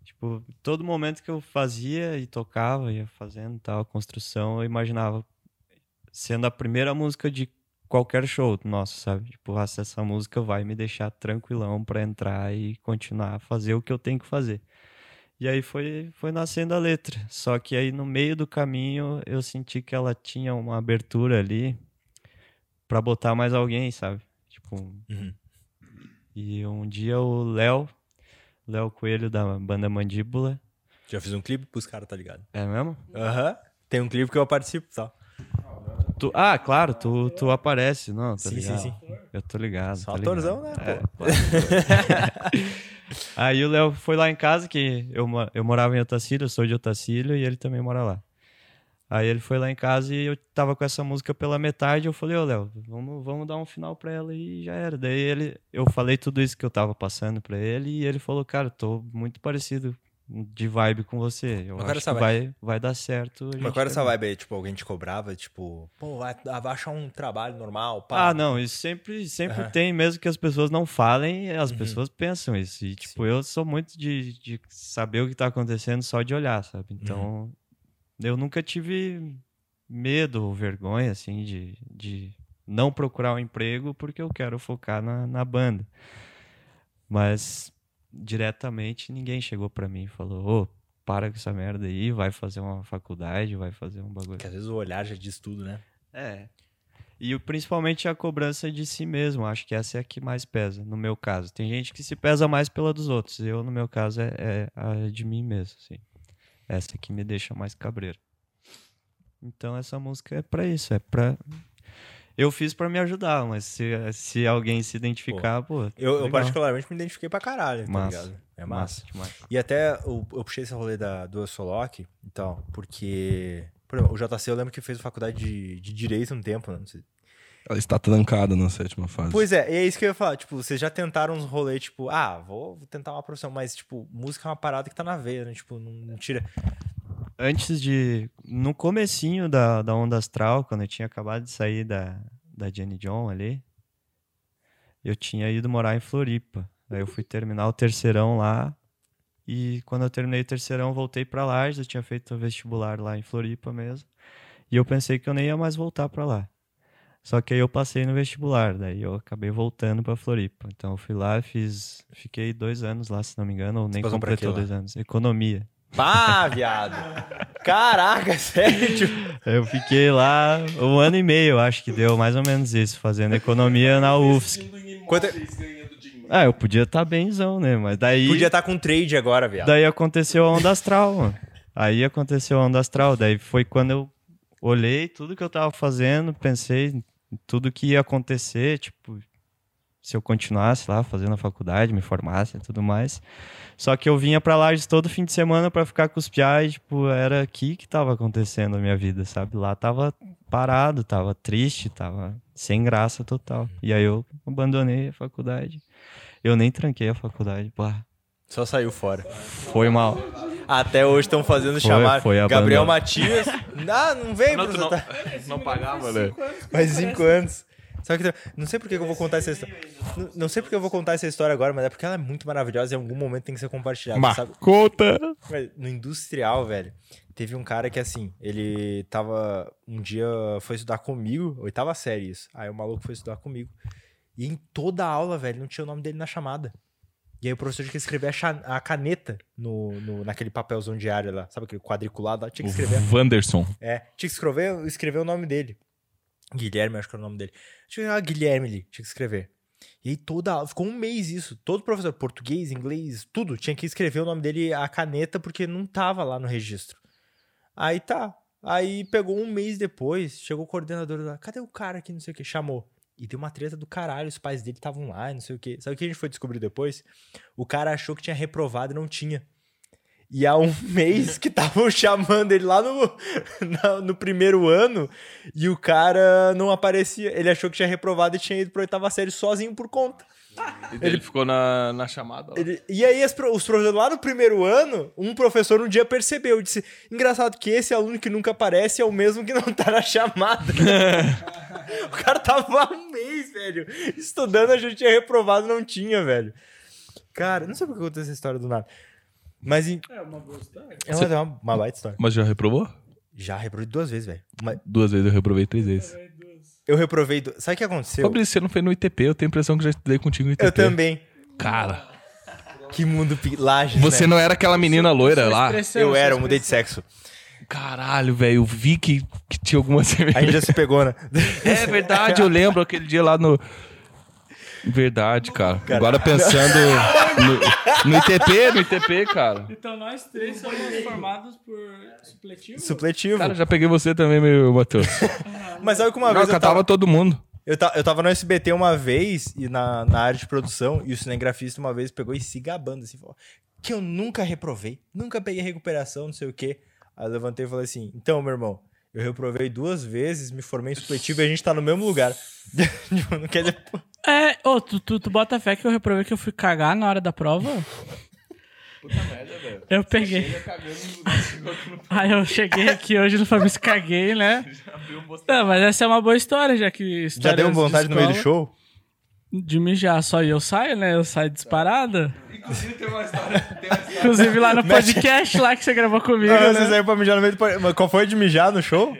Tipo, todo momento que eu fazia e tocava, ia fazendo tal, construção, eu imaginava sendo a primeira música de qualquer show nosso, sabe? Tipo, ah, essa música vai me deixar tranquilão pra entrar e continuar a fazer o que eu tenho que fazer. E aí foi, foi nascendo a letra. Só que aí no meio do caminho eu senti que ela tinha uma abertura ali pra botar mais alguém, sabe? Tipo, Uhum. e um dia o Léo, Léo Coelho da banda Mandíbula, Já fiz um clipe pros caras, tá ligado? é mesmo? Aham. Tem um clipe que eu participo tal. Tu, ah, claro, tu, tu aparece, não, tá Sim, ligado? sim, Eu tô ligado. Só tô ligado. atorzão, né, É, pô? claro. Aí o Léo foi lá em casa, que eu, eu morava em Otacílio, eu sou de Otacílio, e ele também mora lá. Aí ele foi lá em casa e eu tava com essa música pela metade, eu falei, ô Léo, vamos, vamos dar um final pra ela e já era. Daí ele, eu falei tudo isso que eu tava passando pra ele e ele falou, cara, tô muito parecido de vibe com você. Eu Mas acho que vai, vai dar certo. Mas qual era essa termina." vibe aí? Tipo, alguém te cobrava, tipo, pô, vai, vai achar um trabalho normal, pá. Ah, não, isso sempre, sempre Aham. tem, mesmo que as pessoas não falem, as Uhum. pessoas pensam isso. E, tipo, eu sou muito de, de saber o que tá acontecendo só de olhar, sabe? Então, eu nunca tive medo ou vergonha, assim, de, de não procurar um emprego porque eu quero focar na, na banda. Mas diretamente ninguém chegou pra mim e falou, ô, para com essa merda aí, vai fazer uma faculdade, vai fazer um bagulho. Que às vezes o olhar já diz tudo, né? É. E o- principalmente a cobrança de si mesmo, acho que essa é a que mais pesa, no meu caso. Tem gente que se pesa mais pela dos outros, eu, no meu caso, é, é a de mim mesmo, assim. Essa que me deixa mais cabreiro. Então essa música é pra isso, é pra... Eu fiz pra me ajudar, mas se, se alguém se identificar, pô, Eu, eu legal. particularmente me identifiquei pra caralho, tá Massa. ligado? É massa. demais. E até eu, eu puxei esse rolê da, do Soloc, então, porque. Por exemplo, o JC eu lembro que fez faculdade de, de Direito um tempo, né? Não sei. Ela está trancada na sétima fase. Pois é, e é isso que eu ia falar. Tipo, vocês já tentaram uns rolês, tipo, ah, vou, vou tentar uma profissão, mas, tipo, música é uma parada que tá na veia, né? Tipo, não, não tira. Antes de. No comecinho da, da Onda Astral, quando eu tinha acabado de sair da, da Jenny John ali, eu tinha ido morar em Floripa. Aí eu fui terminar o terceirão lá. E quando eu terminei o terceirão, voltei pra Lages. Eu tinha feito o vestibular lá em Floripa mesmo. E eu pensei que eu nem ia mais voltar pra lá. Só que aí eu passei no vestibular, daí eu acabei voltando pra Floripa. Então eu fui lá, fiz, fiquei dois anos lá, se não me engano, ou nem completou lá? dois anos. Economia. Pá, viado! Caraca, sério? Eu fiquei lá um ano e meio, acho que deu mais ou menos isso, fazendo economia na UFSC. quanto- Ah, eu podia estar benzão, né? Mas daí, podia estar com trade agora, viado. daí aconteceu a onda astral, mano. Aí aconteceu a onda astral. Daí foi quando eu olhei tudo que eu tava fazendo, pensei em tudo que ia acontecer, tipo, se eu continuasse lá fazendo a faculdade, me formasse e tudo mais. Só que eu vinha pra Lages todo fim de semana pra ficar com os piais, e, tipo, era aqui que tava acontecendo a minha vida, sabe? Lá tava parado, tava triste, tava sem graça total. E aí eu abandonei a faculdade. Eu nem tranquei a faculdade, pá. Só saiu fora. Foi mal. Até hoje estão fazendo Foi- chamar foi Gabriel. Matias. Ah, não vem, Não, não, não pagava, né? Faz cinco anos. Só que não sei por que que eu vou contar essa história. Não, não sei porque eu vou contar essa história agora, mas é porque ela é muito maravilhosa e em algum momento tem que ser compartilhada, sabe? Conta! Mas No industrial, velho, teve um cara que assim, ele tava. Um dia foi estudar comigo, oitava série isso. Aí o maluco foi estudar comigo. E em toda a aula, velho, não tinha o nome dele na chamada. E aí o professor tinha que escrever a, caneta no, no- naquele papelzão diário lá, sabe aquele quadriculado lá? Tinha que escrever. Wanderson. É, tinha que escrever, escrever o nome dele. Guilherme, acho que era o nome dele. Tinha que ah, Guilherme ali, tinha que escrever. E aí toda aula, ficou um mês isso. Todo professor, português, inglês, tudo, tinha que escrever o nome dele, a caneta, porque não tava lá no registro. Aí tá. Aí pegou um mês depois, chegou o coordenador lá, cadê o cara aqui, não sei o que, chamou. E deu uma treta do caralho, os pais dele estavam lá, não sei o que. Sabe o que a gente foi descobrir depois? O cara achou que tinha reprovado e não tinha. E há um mês que estavam chamando ele lá no, na- no primeiro ano e o cara não aparecia. Ele achou que tinha reprovado e tinha ido pra oitava série sozinho por conta. E ele ficou na, na chamada lá. Ele- e aí as os professores lá no primeiro ano, um professor um dia percebeu, disse, engraçado que esse aluno que nunca aparece é o mesmo que não tá na chamada. o cara tava há um mês, velho, estudando, a gente tinha reprovado, não tinha, velho. Cara, não sei por que aconteceu essa história do nada. Mas em- É uma boa história. é uma, é uma, uma baita história. Mas já reprovou? Já reprovei duas vezes, velho. Mas Duas vezes, eu reprovei três vezes. Eu reprovei. Du... Sabe o que aconteceu? Fabrício, você não fez no ITP, eu tenho a impressão que já estudei contigo no ITP. Eu também. Cara, Que mundo pi- lajes, você né? não era aquela menina loira lá? Eu era, eu mudei de sexo. Caralho, velho, eu vi que, que tinha alguma A gente já se pegou, né? É verdade, eu lembro aquele dia lá no... Verdade, cara. Agora pensando no, no ITP, no ITP, cara. Então nós três somos formados por supletivo? Supletivo. Cara, já peguei você também, meu Matheus. Mas sabe que uma Não, vez eu catava tava, todo mundo. eu, ta- eu tava no SBT uma vez, e na, na área de produção, e o cinegrafista uma vez pegou e se gabando, assim, falou que eu nunca reprovei, nunca peguei recuperação, não sei o quê. Aí eu levantei e falei assim, então, meu irmão, eu reprovei duas vezes, me formei em supletivo e a gente tá no mesmo lugar. Tipo, não quer dizer... É, ô, tu, tu, tu bota fé que eu reprovei que eu fui cagar na hora da prova? Puta merda, velho. Eu peguei. Aí eu cheguei aqui hoje no Fabrício caguei, né? Não, mas essa é uma boa história, já que. Já deu vontade de no meio do show? De mijar só e eu saio, né? Eu saio disparada. Inclusive tem uma história. Inclusive lá no podcast lá que você gravou comigo. Não, né? você saiu pra mijar no meio do... Mas qual foi de mijar no show?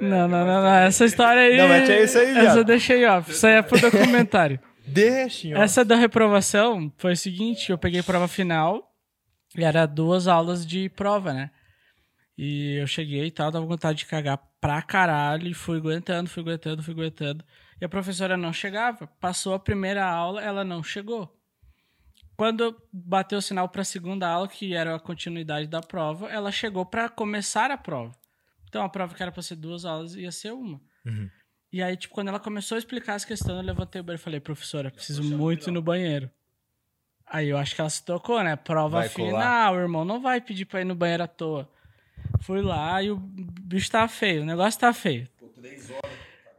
Não, não, não, não. Essa história aí. Não, mete aí isso aí, Essa viado. eu deixei off. Isso aí é pro documentário. Deixa, ó. Essa da reprovação foi o seguinte, eu peguei prova final e era duas aulas de prova, né? E eu cheguei e tal, dava vontade de cagar pra caralho e fui aguentando, fui aguentando, fui aguentando. E a professora não chegava. Passou a primeira aula, ela não chegou. Quando bateu o sinal pra segunda aula, que era a continuidade da prova, ela chegou pra começar a prova. Então a prova que era pra ser duas aulas ia ser uma. E aí, tipo, quando ela começou a explicar as questões, eu levantei o banheiro e falei, professora, preciso muito ir no banheiro. Aí eu acho que ela se tocou, né? Prova Vai colar. final, irmão, não vai pedir pra ir no banheiro à toa. Fui lá e o bicho tá feio, o negócio tá feio.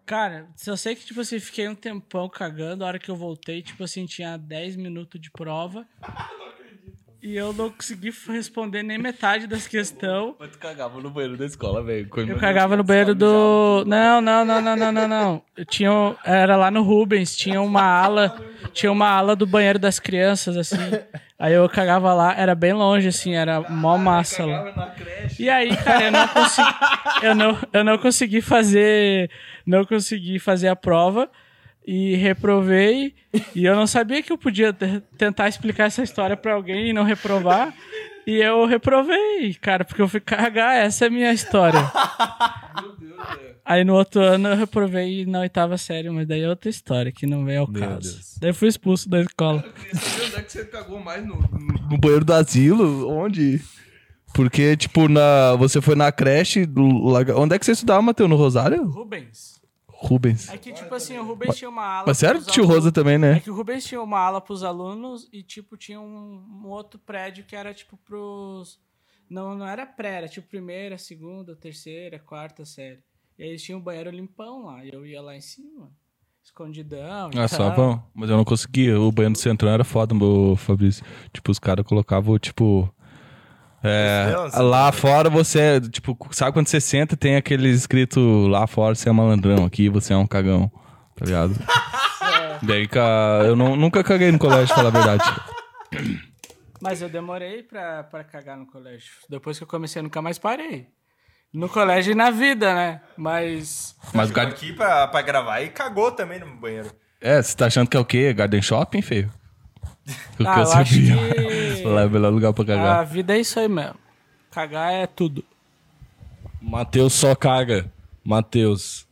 Cara, eu sei que, tipo assim, fiquei um tempão cagando, a hora que eu voltei, tipo assim, tinha 10 minutos de prova. E eu não consegui responder nem metade das questões. Mas tu cagava no banheiro da escola, velho. Eu cagava no banheiro do. Não, não, não, não, não, não, não. Eu tinha. Era lá no Rubens, tinha uma ala. Tinha uma ala do banheiro das crianças, assim. Aí eu cagava lá, era bem longe, assim, era mó massa lá. E aí, cara, eu não consegui. Eu não, eu não consegui fazer. Não consegui fazer a prova. E reprovei. E eu não sabia que eu podia te- tentar explicar essa história pra alguém e não reprovar. E eu reprovei, cara, porque eu fui cagar. Essa é a minha história. Aí no outro ano eu reprovei na oitava série, mas daí é outra história, que não vem ao caso. Daí eu fui expulso da escola. Onde é que você cagou mais no, no banheiro do asilo? Onde? Porque, tipo, na, você foi na creche. Onde é que você estudava, Matheus? No Rosário? Rubens. Rubens. É que, tipo assim, o Rubens tinha uma ala. Mas sério, pros tio Rosa também, É né? que o Rubens tinha uma ala pros alunos e, tipo, tinha um, um outro prédio que era, tipo, pros. Não, não era pré, era tipo primeira, segunda, terceira, quarta série. E aí eles tinham um banheiro limpão lá. E eu ia lá em cima, escondidão. e Ah, só bom. Mas eu não conseguia. O banheiro do centrão era foda, meu Fabrício. Tipo, os caras colocavam, tipo. É, lá fora você, tipo, sabe quando você senta tem aquele escrito lá fora você é malandrão, aqui você é um cagão, tá ligado? Daí, cara, eu não- nunca caguei no colégio, pra falar a verdade. Mas eu demorei pra, pra cagar no colégio. Depois que eu comecei, eu nunca mais parei. No colégio e na vida, né? Mas. Mas o gar... aqui pra, pra gravar e cagou também no banheiro. É, você tá achando que é o quê? Garden Shopping, feio? O Ah, eu acho sabia. que- Lá é o melhor lugar pra A cagar. vida é isso aí mesmo. Cagar é tudo. Matheus só caga. Matheus.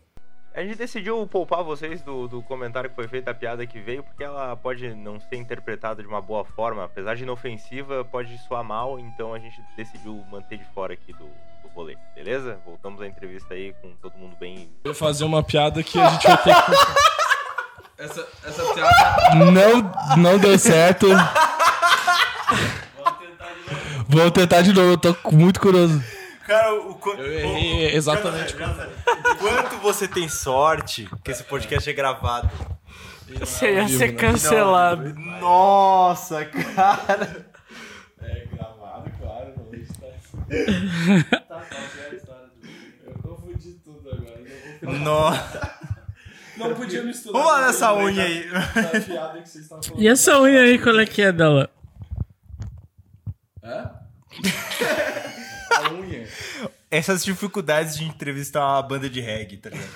A gente decidiu poupar vocês do, do comentário que foi feito, da piada que veio, porque ela pode não ser interpretada de uma boa forma. Apesar de inofensiva, pode soar mal, então a gente decidiu manter de fora aqui do, do rolê, beleza? Voltamos à entrevista aí com todo mundo bem. Eu ia fazer uma piada que a gente vai ter que. Essa, essa piada não, não deu certo. Vou tentar de novo, eu tô muito curioso. Cara, o, qu- Eu errei exatamente. o quanto você tem sorte que esse podcast é gravado. Você ia ser cancelado. Nossa, cara. É gravado, claro. Eu confundi tudo agora. Nossa. Não podia misturar. Vamos lá nessa unha aí. E essa unha aí, qual é que é dela? A unha. Essas dificuldades de entrevistar uma banda de reggae, tá ligado?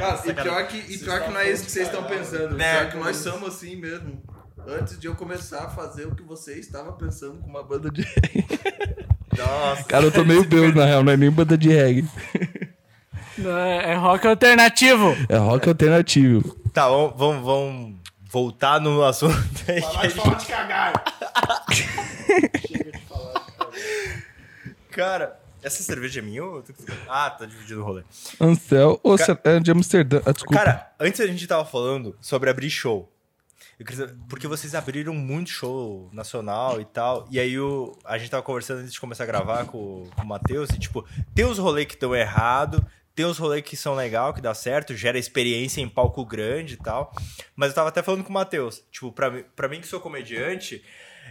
Nossa, e pior que, e pior que não é isso que vocês estão pensando. Né? Pior que nós somos assim mesmo. Antes de eu começar a fazer o que você estava pensando com uma banda de. Nossa. Cara, eu tô meio bêbado, na real, não é nem banda de reggae. Não, É, é rock alternativo. É rock alternativo. Tá, vamos, vamos, vamos voltar no assunto aí. que a gente- de cagar. Cara, essa cerveja é minha ou... Ah, tá dividido o rolê. Ansel, ô, cê- é de Amsterdã. Ah, desculpa. Cara, antes a gente tava falando sobre abrir show. Queria porque vocês abriram muito show nacional e tal. E aí o, a gente tava conversando antes de começar a gravar com, com o Matheus. E tipo, tem os rolês que estão errado, tem os rolês que são legal, que dá certo, gera experiência em palco grande e tal. Mas eu tava até falando com o Matheus. Tipo, pra, mim- pra mim que sou comediante,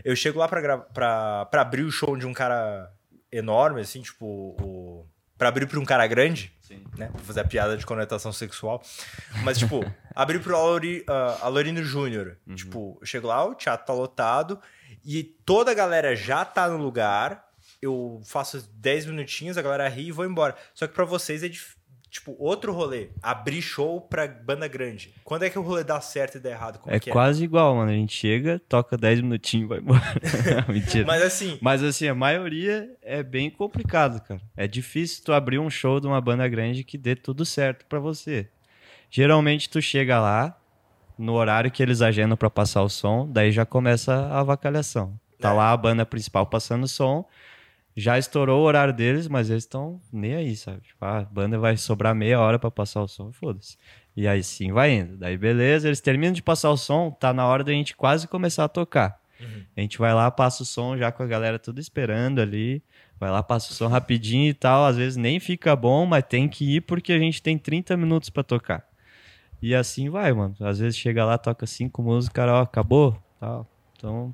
eu chego lá pra, pra, pra abrir o show de um cara enorme, assim, tipo, o, pra abrir pra um cara grande. Né? Pra fazer a piada de conotação sexual. Mas, tipo, abrir pro Alori, uh, Alorino Júnior. Tipo, eu chego lá, o teatro tá lotado e toda a galera já tá no lugar. Eu faço 10 minutinhos, a galera ri e vou embora. Só que pra vocês é dif- tipo, outro rolê, abrir show pra banda grande. Quando é que o rolê dá certo e dá errado? Como É que quase igual, mano. A gente chega, toca 10 minutinhos e vai embora. Mentira. Mas assim, Mas assim, a maioria é bem complicado, cara. É difícil tu abrir um show de uma banda grande que dê tudo certo pra você. Geralmente tu chega lá no horário que eles agendam pra passar o som, daí já começa a avacalhação. Tá É. lá a banda principal passando o som, já estourou o horário deles, mas eles estão nem aí, sabe? Tipo, ah, a banda vai sobrar meia hora pra passar o som, foda-se. E aí sim vai indo. Daí beleza, eles terminam de passar o som, tá na hora da gente quase começar a tocar. A gente vai lá, passa o som já com a galera tudo esperando ali. Vai lá, passa o som rapidinho e tal. Às vezes nem fica bom, mas tem que ir porque a gente tem 30 minutos pra tocar. E assim vai, mano. Às vezes chega lá, toca cinco músicas, cara, ó, acabou. Tal. Então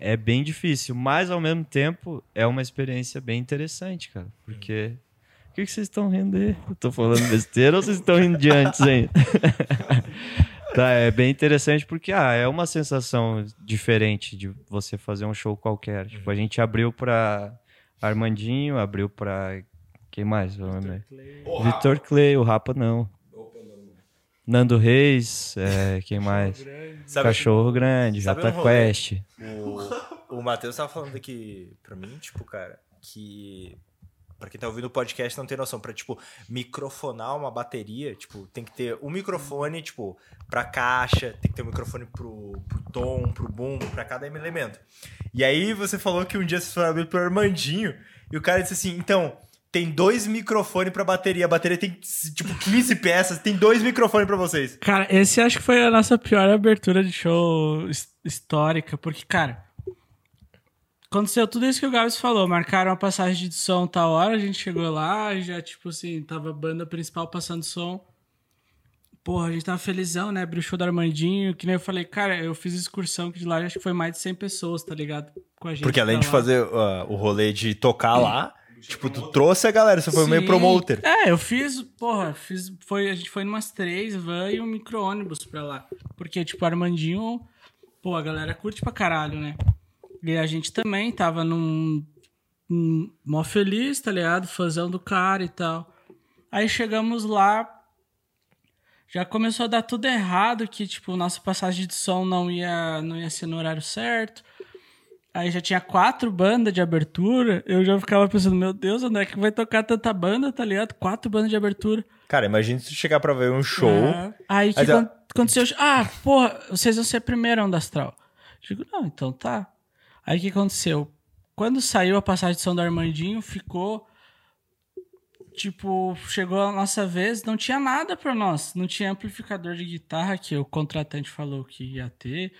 é bem difícil, mas ao mesmo tempo é uma experiência bem interessante, cara. Porque. O que, que vocês estão rindo aí? Eu tô falando besteira ou vocês estão rindo de antes ainda? Tá, é bem interessante porque ah, é uma sensação diferente de você fazer um show qualquer. Tipo, a gente abriu pra Armandinho, abriu pra. Quem mais? Vitor Clay, o Rapa não. Nando Reis, é, quem mais? sabe, Cachorro Grande, sabe Jota um? Quest. o, o Matheus tava falando aqui pra mim, tipo, cara, que. Pra quem tá ouvindo o podcast não tem noção, pra, tipo, microfonar uma bateria, tipo, tem que ter um microfone, tipo, pra caixa, tem que ter um microfone pro, pro tom, pro bumbo, pra cada elemento. E aí você falou que um dia vocês foram abrir pro Armandinho, e o cara disse assim, então, tem dois microfones pra bateria, a bateria tem, tipo, 15 peças, tem dois microfones pra vocês. Cara, esse acho que foi a nossa pior abertura de show his- histórica, porque, cara, aconteceu tudo isso que o Gabs falou. Marcaram a passagem de som tal hora, a gente chegou lá, já, tipo assim, tava a banda principal passando som. Porra, a gente tava felizão, né? Abriu o show do Armandinho, que nem eu falei, cara, eu fiz excursão que de lá acho que foi mais de 100 pessoas, tá ligado? Com a gente. Porque além de lá. fazer uh, o rolê de tocar lá, tipo, tu trouxe a galera, você foi meio Sim. promoter. É, eu fiz, porra, fiz, foi, a gente foi numas três van e um micro-ônibus pra lá. Porque, tipo, Armandinho, pô, a galera curte pra caralho, né? E a gente também tava num, num mó feliz, tá ligado? Fãzão do cara e tal. Aí chegamos lá, já começou a dar tudo errado, que, tipo, nossa passagem de som não ia, não ia ser no horário certo. Aí já tinha quatro bandas de abertura. Eu já ficava pensando, meu Deus, onde é que vai tocar tanta banda, tá ligado? Quatro bandas de abertura. Cara, imagina se tu chegar pra ver um show. É. Aí que Aí tá- acon- aconteceu? Ah, porra, vocês vão ser primeiro onda astral. Digo, não, então tá. Aí o que aconteceu? Quando saiu a passagem de som do Armandinho, ficou. Tipo, chegou a nossa vez, não tinha nada pra nós. Não tinha amplificador de guitarra, que o contratante falou que ia ter.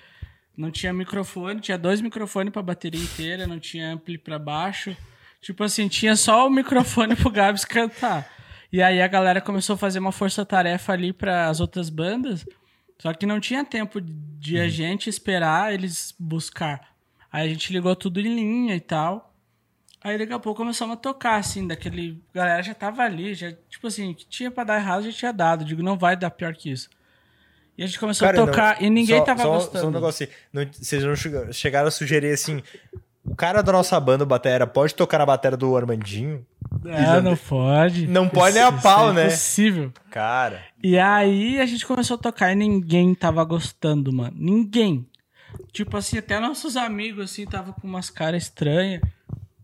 Não tinha microfone, tinha dois microfones pra bateria inteira, não tinha ampli pra baixo. Tipo assim, tinha só o microfone pro Gabs cantar. E aí a galera começou a fazer uma força-tarefa ali para as outras bandas, só que não tinha tempo de a gente esperar eles buscar. Aí a gente ligou tudo em linha e tal. Aí daqui a pouco começamos a tocar, assim, daquele. A galera já tava ali, já, tipo assim, que tinha pra dar errado já tinha dado. Digo, não vai dar pior que isso. E a gente começou Cara, a tocar não- e ninguém só- tava só, gostando. Só um negócio assim, não- vocês não chega- chegaram a sugerir assim, o cara da nossa banda, o batera, pode tocar na bateria do Armandinho? É, não pode. Não pode nem a Isso pau, é né? Impossível. Cara, E aí a gente começou a tocar e ninguém tava gostando, mano. Ninguém. Tipo assim, até nossos amigos, assim, tava com umas caras estranhas.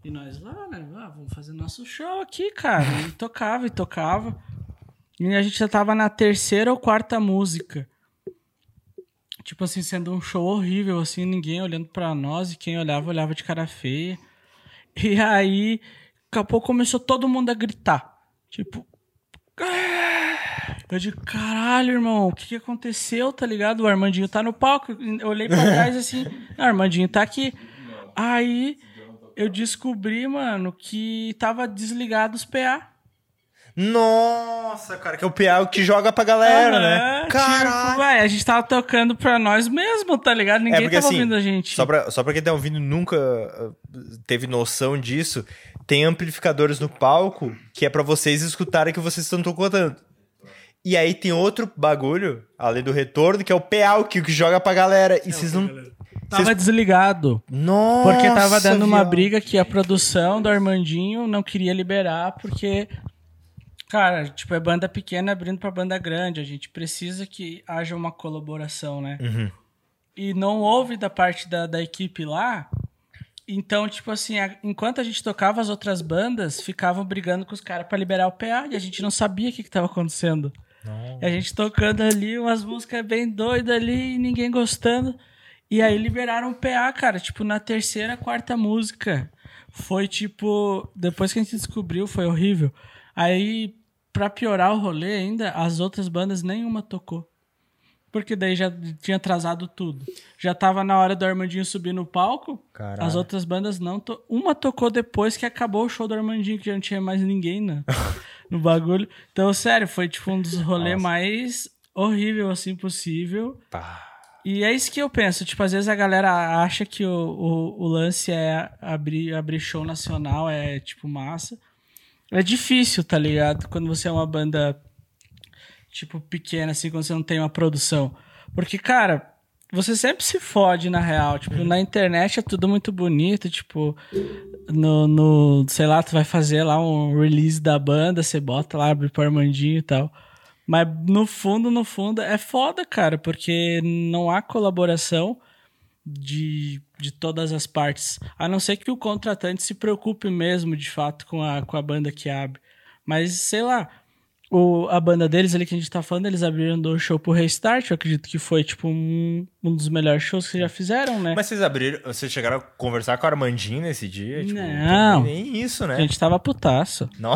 E nós lá, né? Ah, vamos fazer nosso show aqui, cara. E tocava e tocava. E a gente já tava na terceira ou quarta música. Tipo assim, sendo um show horrível, assim, ninguém olhando pra nós. E quem olhava, olhava de cara feia. E aí, daqui a pouco começou todo mundo a gritar. Tipo, eu digo, caralho, irmão, o que, que aconteceu, tá ligado? O Armandinho tá no palco. Eu olhei pra trás assim, "Não, o Armandinho tá aqui. Aí eu descobri, mano, que tava desligado os PA. Nossa, cara, que é o PA que joga pra galera, né? Aham, Tipo, Caralho. vai, a gente tava tocando pra nós mesmo, tá ligado? Ninguém É porque, tava assim, ouvindo a gente. Só pra, só pra quem tá ouvindo e nunca uh, teve noção disso, tem amplificadores no palco que é pra vocês escutarem que vocês estão tocando. E aí tem outro bagulho, além do retorno, que é o PA, que, que joga pra galera. E vocês não. Tava vocês- desligado. Nossa! Porque tava dando uma viado. briga que a produção do Armandinho não queria liberar, porque Cara, tipo, é banda pequena abrindo pra banda grande. A gente precisa que haja uma colaboração, né? Uhum. E não houve da parte da, da equipe lá. Então, tipo assim, a- enquanto a gente tocava, as outras bandas ficavam brigando com os caras pra liberar o PA e a gente não sabia o que, que tava acontecendo. E a gente tocando ali, umas músicas bem doidas ali e ninguém gostando. E aí liberaram o PA, cara, tipo, na terceira, quarta música. Foi tipo. Depois que a gente descobriu, foi horrível. Aí, pra piorar o rolê ainda, as outras bandas nenhuma tocou. Porque daí já tinha atrasado tudo. Já tava na hora do Armandinho subir no palco. Caralho. As outras bandas não. To... Uma tocou depois que acabou o show do Armandinho, que já não tinha mais ninguém na, no bagulho. Então, sério, foi tipo um dos rolês mais horrível assim possível. Pá. E é isso que eu penso. Tipo, às vezes a galera acha que o, o, o lance é abrir, abrir show nacional, é tipo massa. É difícil, tá ligado? Quando você é uma banda, tipo, pequena, assim, quando você não tem uma produção. Porque, cara, você sempre se fode, na real. Tipo, na internet é tudo muito bonito, tipo, no, no, sei lá, tu vai fazer lá um release da banda, você bota lá, abre pro Armandinho e tal. Mas no fundo, no fundo, é foda, cara, porque não há colaboração de, de todas as partes. A não ser que o contratante se preocupe mesmo, de fato, com a, com a banda que abre. Mas, sei lá, o, a banda deles ali que a gente tá falando, eles abriram do show pro Restart, eu acredito que foi, tipo, um, um dos melhores shows que já fizeram, né? Mas vocês abriram, vocês chegaram a conversar com o Armandinho nesse dia? Tipo, Não. Nem isso, né? A gente tava putaço. Não.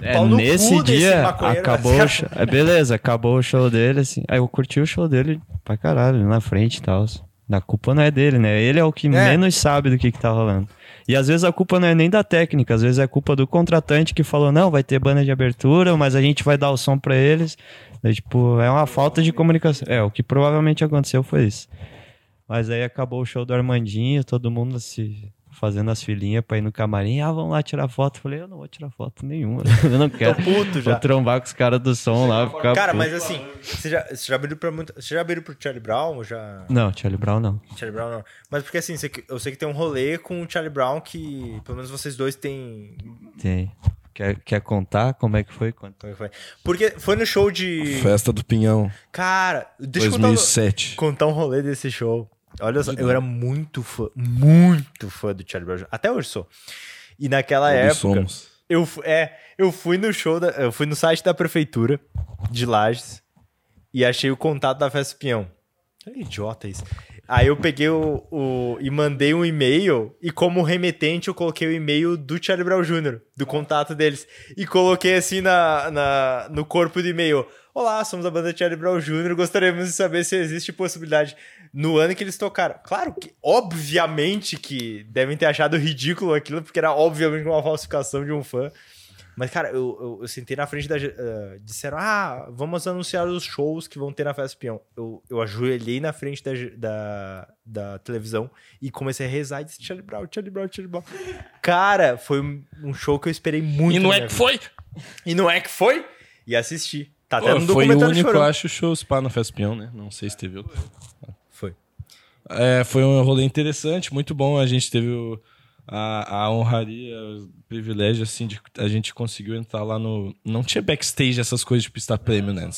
É, nesse dia, acabou o show. é, Beleza, acabou o show dele, assim. Aí eu curti o show dele pra caralho, na frente e tal. A culpa não é dele, né? Ele é o que menos sabe do que, que tá rolando. E às vezes a culpa não é nem da técnica, às vezes é culpa do contratante que falou: não, vai ter banda de abertura, mas a gente vai dar o som pra eles. Daí, tipo, é uma falta de comunicação. É, o que provavelmente aconteceu foi isso. Mas aí acabou o show do Armandinho, todo mundo se fazendo as filhinhas pra ir no camarim. Ah, vamos lá tirar foto. Eu falei, eu não vou tirar foto nenhuma. Eu não Tô quero. puto já. Vou trombar com os caras do som lá. Ficar Cara, puto. mas assim, você já, você já abriu pra muito. Você já abriu pro Charlie Brown? Já. Não, Charlie Brown não. Charlie Brown não. Mas porque assim, você- eu sei que tem um rolê com o Charlie Brown que pelo menos vocês dois têm. Tem. Quer, quer contar como é que foi? Como é que foi? Porque foi no show de. Festa do Pinhão, Cara, deixa eu contar, 2007. contar um rolê desse show. Olha só, eu era muito fã, muito fã do Charlie Brown. Até hoje sou. E naquela Todos época. somos. Eu, é, eu fui no show, da, eu fui no site da prefeitura de Lages e achei o contato da Festa Pinhão. É idiota isso. Aí eu peguei o, o- e mandei um e-mail e como remetente eu coloquei o e-mail do Charlie Brown Jr., do contato deles. E coloquei assim na, na, no corpo do e-mail. Olá, somos a banda Charlie Brown Jr., gostaríamos de saber se existe possibilidade no ano que eles tocaram. Claro que, obviamente que devem ter achado ridículo aquilo, porque era obviamente uma falsificação de um fã. Mas, cara, eu, eu, eu sentei na frente da. eh, disseram, ah, vamos anunciar os shows que vão ter na Festa Peão. Eu, eu ajoelhei na frente da, da, da televisão e comecei a rezar e disse: Charlie Brown, Charlie Brown, Charlie Brown. Cara, foi um um show que eu esperei muito. E não é que vida. foi? E não é que foi? E assisti. Tá até Pô, no foi o único, chorando. acho, show spa na Festa Pinhão, né? Não sei se teve outro. Foi. É, foi um rolê interessante, muito bom. A gente teve o- a, a honraria, o privilégio, assim, de a gente conseguiu entrar lá no. Não tinha backstage, essas coisas de pista prêmio, né?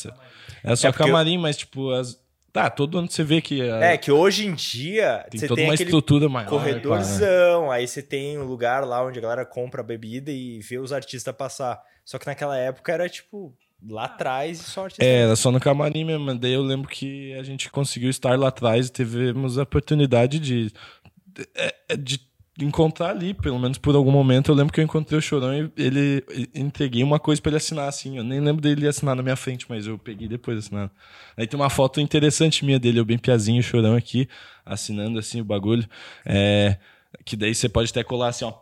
Era só É camarim, mas, tipo, as. Tá, todo ano você vê que. a- É, que hoje em dia tem você toda tem uma estrutura maior. corredorzão, aí você tem um lugar lá onde a galera compra bebida e vê os artistas passar. Só que naquela época era tipo lá atrás e artista. É, era só no camarim mesmo. Daí eu lembro que a gente conseguiu estar lá atrás e tivemos a oportunidade de, de, de encontrar ali, pelo menos por algum momento. Eu lembro que eu encontrei o Chorão e ele entreguei uma coisa pra ele assinar, assim. Eu nem lembro dele assinar na minha frente, mas eu peguei depois assinando. Aí tem uma foto interessante minha dele, eu bem piazinho, o Chorão aqui, assinando assim o bagulho. É, que daí você pode até colar assim, ó.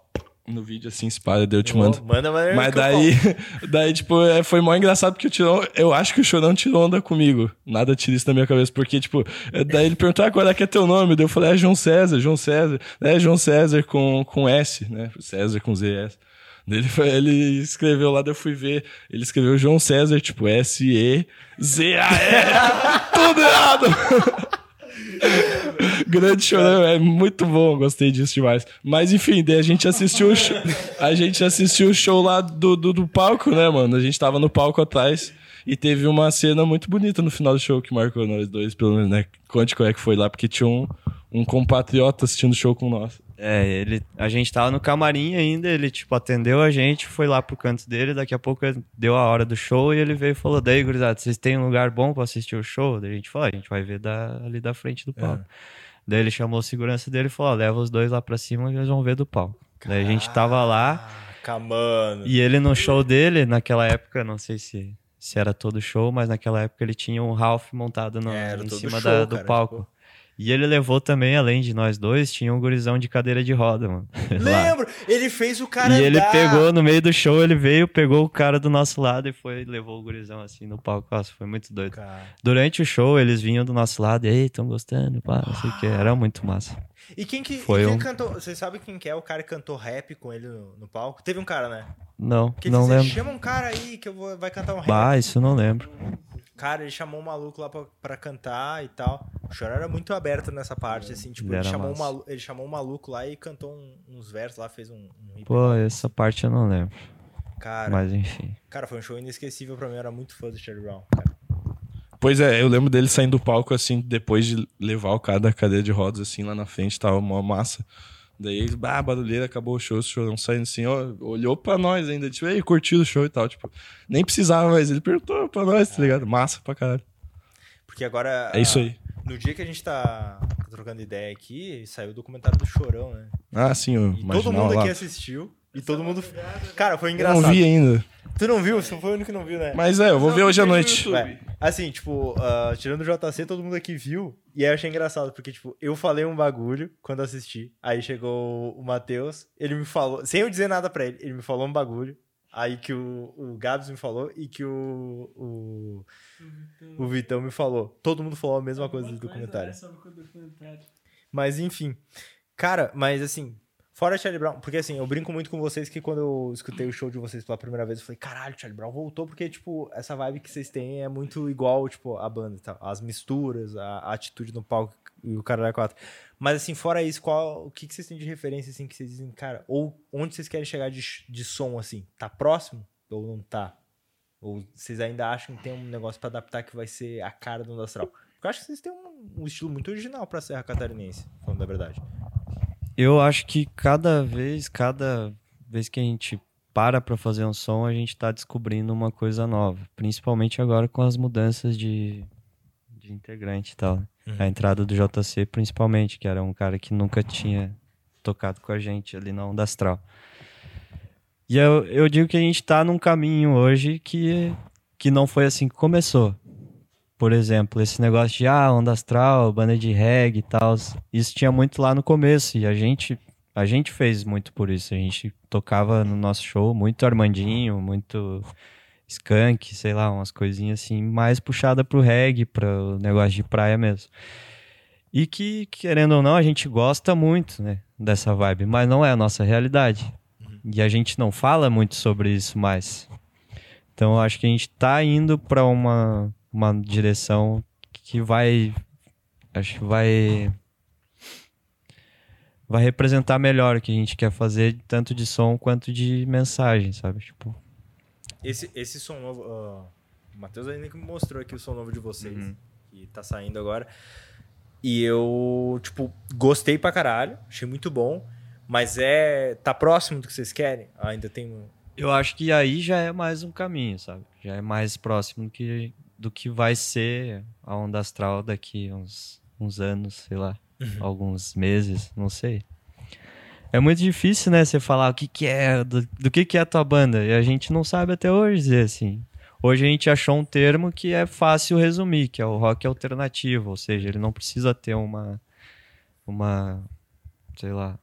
No vídeo assim, se para, daí eu te mando. Manda, manda. Mas eu daí, daí, tipo, é, foi mó engraçado porque o Tirão, eu acho que o Chorão tirou onda comigo. Nada tira isso da minha cabeça, porque, tipo, é, daí ele perguntou, ah, qual é que é teu nome? Daí eu falei, é João César, João César. É João César com, com S, né? César com ZS. Daí ele, foi- ele escreveu lá, daí eu fui ver, ele escreveu João César, tipo, S-E-Z-A-R. Tudo errado! Grande chorão, é muito bom, gostei disso demais. Mas enfim, daí a gente assistiu o show, a gente assistiu o show lá do, do, do palco, né, mano? A gente tava no palco atrás e teve uma cena muito bonita no final do show que marcou nós dois, pelo menos, né? Conte qual é que foi lá, porque tinha um, um compatriota assistindo o show com nós. É, ele, a gente tava no camarim ainda, ele, tipo, atendeu a gente, foi lá pro canto dele, daqui a pouco deu a hora do show e ele veio e falou, daí, gurizada, vocês têm um lugar bom pra assistir o show? Daí a gente falou, "Ah, a gente vai ver da, ali da frente do palco. Daí ele chamou o segurança dele e falou, leva os dois lá pra cima que eles vão ver do palco. Daí a gente tava lá, Caraca, mano. e ele no show dele, naquela época, não sei se, se era todo show, mas naquela época ele tinha um Ralph montado no, É, em cima show, da- do cara, palco. tipo. E ele levou também, além de nós dois, tinha um gurizão de cadeira de roda, mano. Lembro, ele fez o cara E ele andar. pegou, no meio do show, ele veio, pegou o cara do nosso lado e foi, levou o gurizão assim no palco. Nossa, foi muito doido. Cara. Durante o show, eles vinham do nosso lado, e ei, tão gostando, pá, não sei o que. Era muito massa. E quem que, Foi e quem um- cantou? Vocês sabem quem que é o cara que cantou rap com ele no, no palco? Teve um cara, né? Não, Que ele não lembro. chama um cara aí que eu vou, vai cantar um rap. Bah, isso eu não lembro. Cara, ele chamou um maluco lá pra, pra cantar e tal. O choro era muito aberto nessa parte, assim. Tipo, Ele ele, chamou um massa. malu- ele chamou um maluco lá e cantou um- uns versos lá, fez um, um. Pô, essa parte eu não lembro. Cara, Mas enfim. cara, foi um show inesquecível pra mim. Eu era muito fã do Charlie Brown. Cara. Pois é, eu lembro dele saindo do palco, assim, depois de levar o cara da cadeira de rodas, assim, lá na frente, tava uma massa. Daí, bah, barulheira, acabou o show, o chorão saindo assim, ó, olhou pra nós ainda, tipo, ei, curtiu o show e tal, tipo, nem precisava, mas ele perguntou pra nós, tá ligado? Massa pra caralho. Porque agora. É isso ah, aí. No dia que a gente tá trocando ideia aqui, saiu o documentário do Chorão, né? Ah, sim, o E todo mundo lá. aqui assistiu. E todo mundo. Cara, foi Eu engraçado. não vi ainda. Tu não viu? Você foi o único que não viu, né? Mas é, eu vou ver hoje à noite. Assim, tipo, ah, tirando o JC, todo mundo aqui viu. E aí eu achei engraçado, porque, tipo, eu falei um bagulho quando assisti. Aí chegou o Matheus, ele me falou, sem eu dizer nada pra ele, ele me falou um bagulho. Aí que o, o Gabs me falou e que o, o, o Vitão me falou. Todo mundo falou a mesma coisa do documentário. Mas enfim. Cara, mas assim, fora Charlie Brown, porque assim, eu brinco muito com vocês que quando eu escutei o show de vocês pela primeira vez, eu falei, caralho, Charlie Brown voltou, porque, tipo, essa vibe que vocês têm é muito igual, tipo, a banda e tal. As misturas, a, a atitude no palco e o cara da quatro. Mas assim, fora isso, qual o que, que vocês têm de referência, assim, que vocês dizem, cara, ou onde vocês querem chegar de, de som, assim? Tá próximo ou não tá? Ou vocês ainda acham que tem um negócio pra adaptar que vai ser a cara do Industrial? Porque eu acho que vocês têm um, um estilo muito original pra Serra Catarinense, falando da verdade. Eu acho que cada vez, cada vez que a gente para pra fazer um som, a gente tá descobrindo uma coisa nova. Principalmente agora com as mudanças de, de integrante e tal. né? A entrada do JC, principalmente, que era um cara que nunca tinha tocado com a gente ali na Onda Astral. E eu, eu digo que a gente tá num caminho hoje que, que não foi assim que começou. Por exemplo, esse negócio de ah, onda astral, banda de reggae e tal, isso tinha muito lá no começo e a gente a gente fez muito por isso. A gente tocava no nosso show muito Armandinho, muito skunk, sei lá, umas coisinhas assim, mais puxada pro reggae, pro negócio de praia mesmo. E que, querendo ou não, a gente gosta muito, né, dessa vibe, mas não é a nossa realidade. E a gente não fala muito sobre isso mais. Então eu acho que a gente tá indo para uma, uma direção que vai. Acho que vai. Vai representar melhor o que a gente quer fazer, tanto de som quanto de mensagem, sabe? Tipo, Esse, esse som novo. ó, o Matheus ainda que me mostrou aqui o som novo de vocês. Que tá saindo agora. E eu, tipo, gostei pra caralho. Achei muito bom. Mas é. Tá próximo do que vocês querem? Ainda tem. eu acho que aí já é mais um caminho, sabe? Já é mais próximo do que, do que vai ser a onda astral daqui uns, uns anos, sei lá, alguns meses, não sei. É muito difícil, né, você falar o que que é, do, do que que é a tua banda, e a gente não sabe até hoje dizer assim. Hoje a gente achou um termo que é fácil resumir, que é o rock alternativo, ou seja, ele não precisa ter uma, uma, sei lá,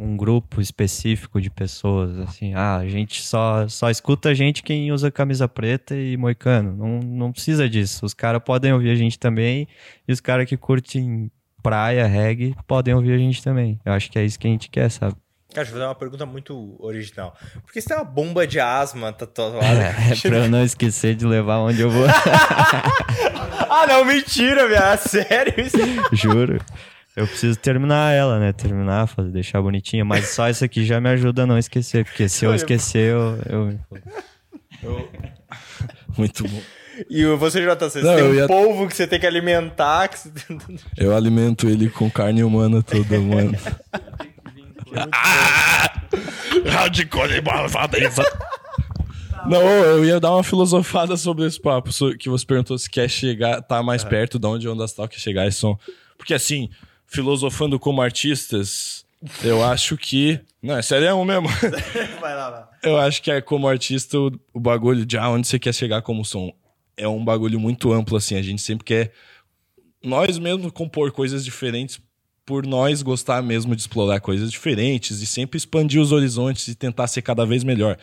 um grupo específico de pessoas, assim, ah, a gente só, só escuta a gente quem usa camisa preta e moicano, não, não precisa disso, os caras podem ouvir a gente também, e os caras que curtem praia, reggae, podem ouvir a gente também, eu acho que é isso que a gente quer, sabe? Cara, deixa eu fazer uma pergunta muito original. Por que você tem uma bomba de asma tatuada? É, pra eu não esquecer de levar onde eu vou. ah, não, mentira, minha. Sério isso? Juro. Eu preciso terminar ela, né? Terminar, fazer, deixar bonitinha. Mas só isso aqui já me ajuda a não esquecer. Porque se eu esquecer, eu. eu... Muito bom. E você, JC, você Não, tem um ia- polvo que você tem que alimentar. Que você... Eu alimento ele com carne humana toda, mano. Hardcore malvadeza. Não, eu ia dar uma filosofada sobre esse papo, que você perguntou se quer chegar, tá mais perto de onde o Onda Astral quer chegar esse som. Porque assim, filosofando como artistas, eu acho que. Não, é sério mesmo. Vai lá, vai. Eu acho que é como artista o, bagulho de ah, onde você quer chegar como som. É um bagulho muito amplo, assim. A gente sempre quer nós mesmos compor coisas diferentes por nós gostar mesmo de explorar coisas diferentes e sempre expandir os horizontes e tentar ser cada vez melhor.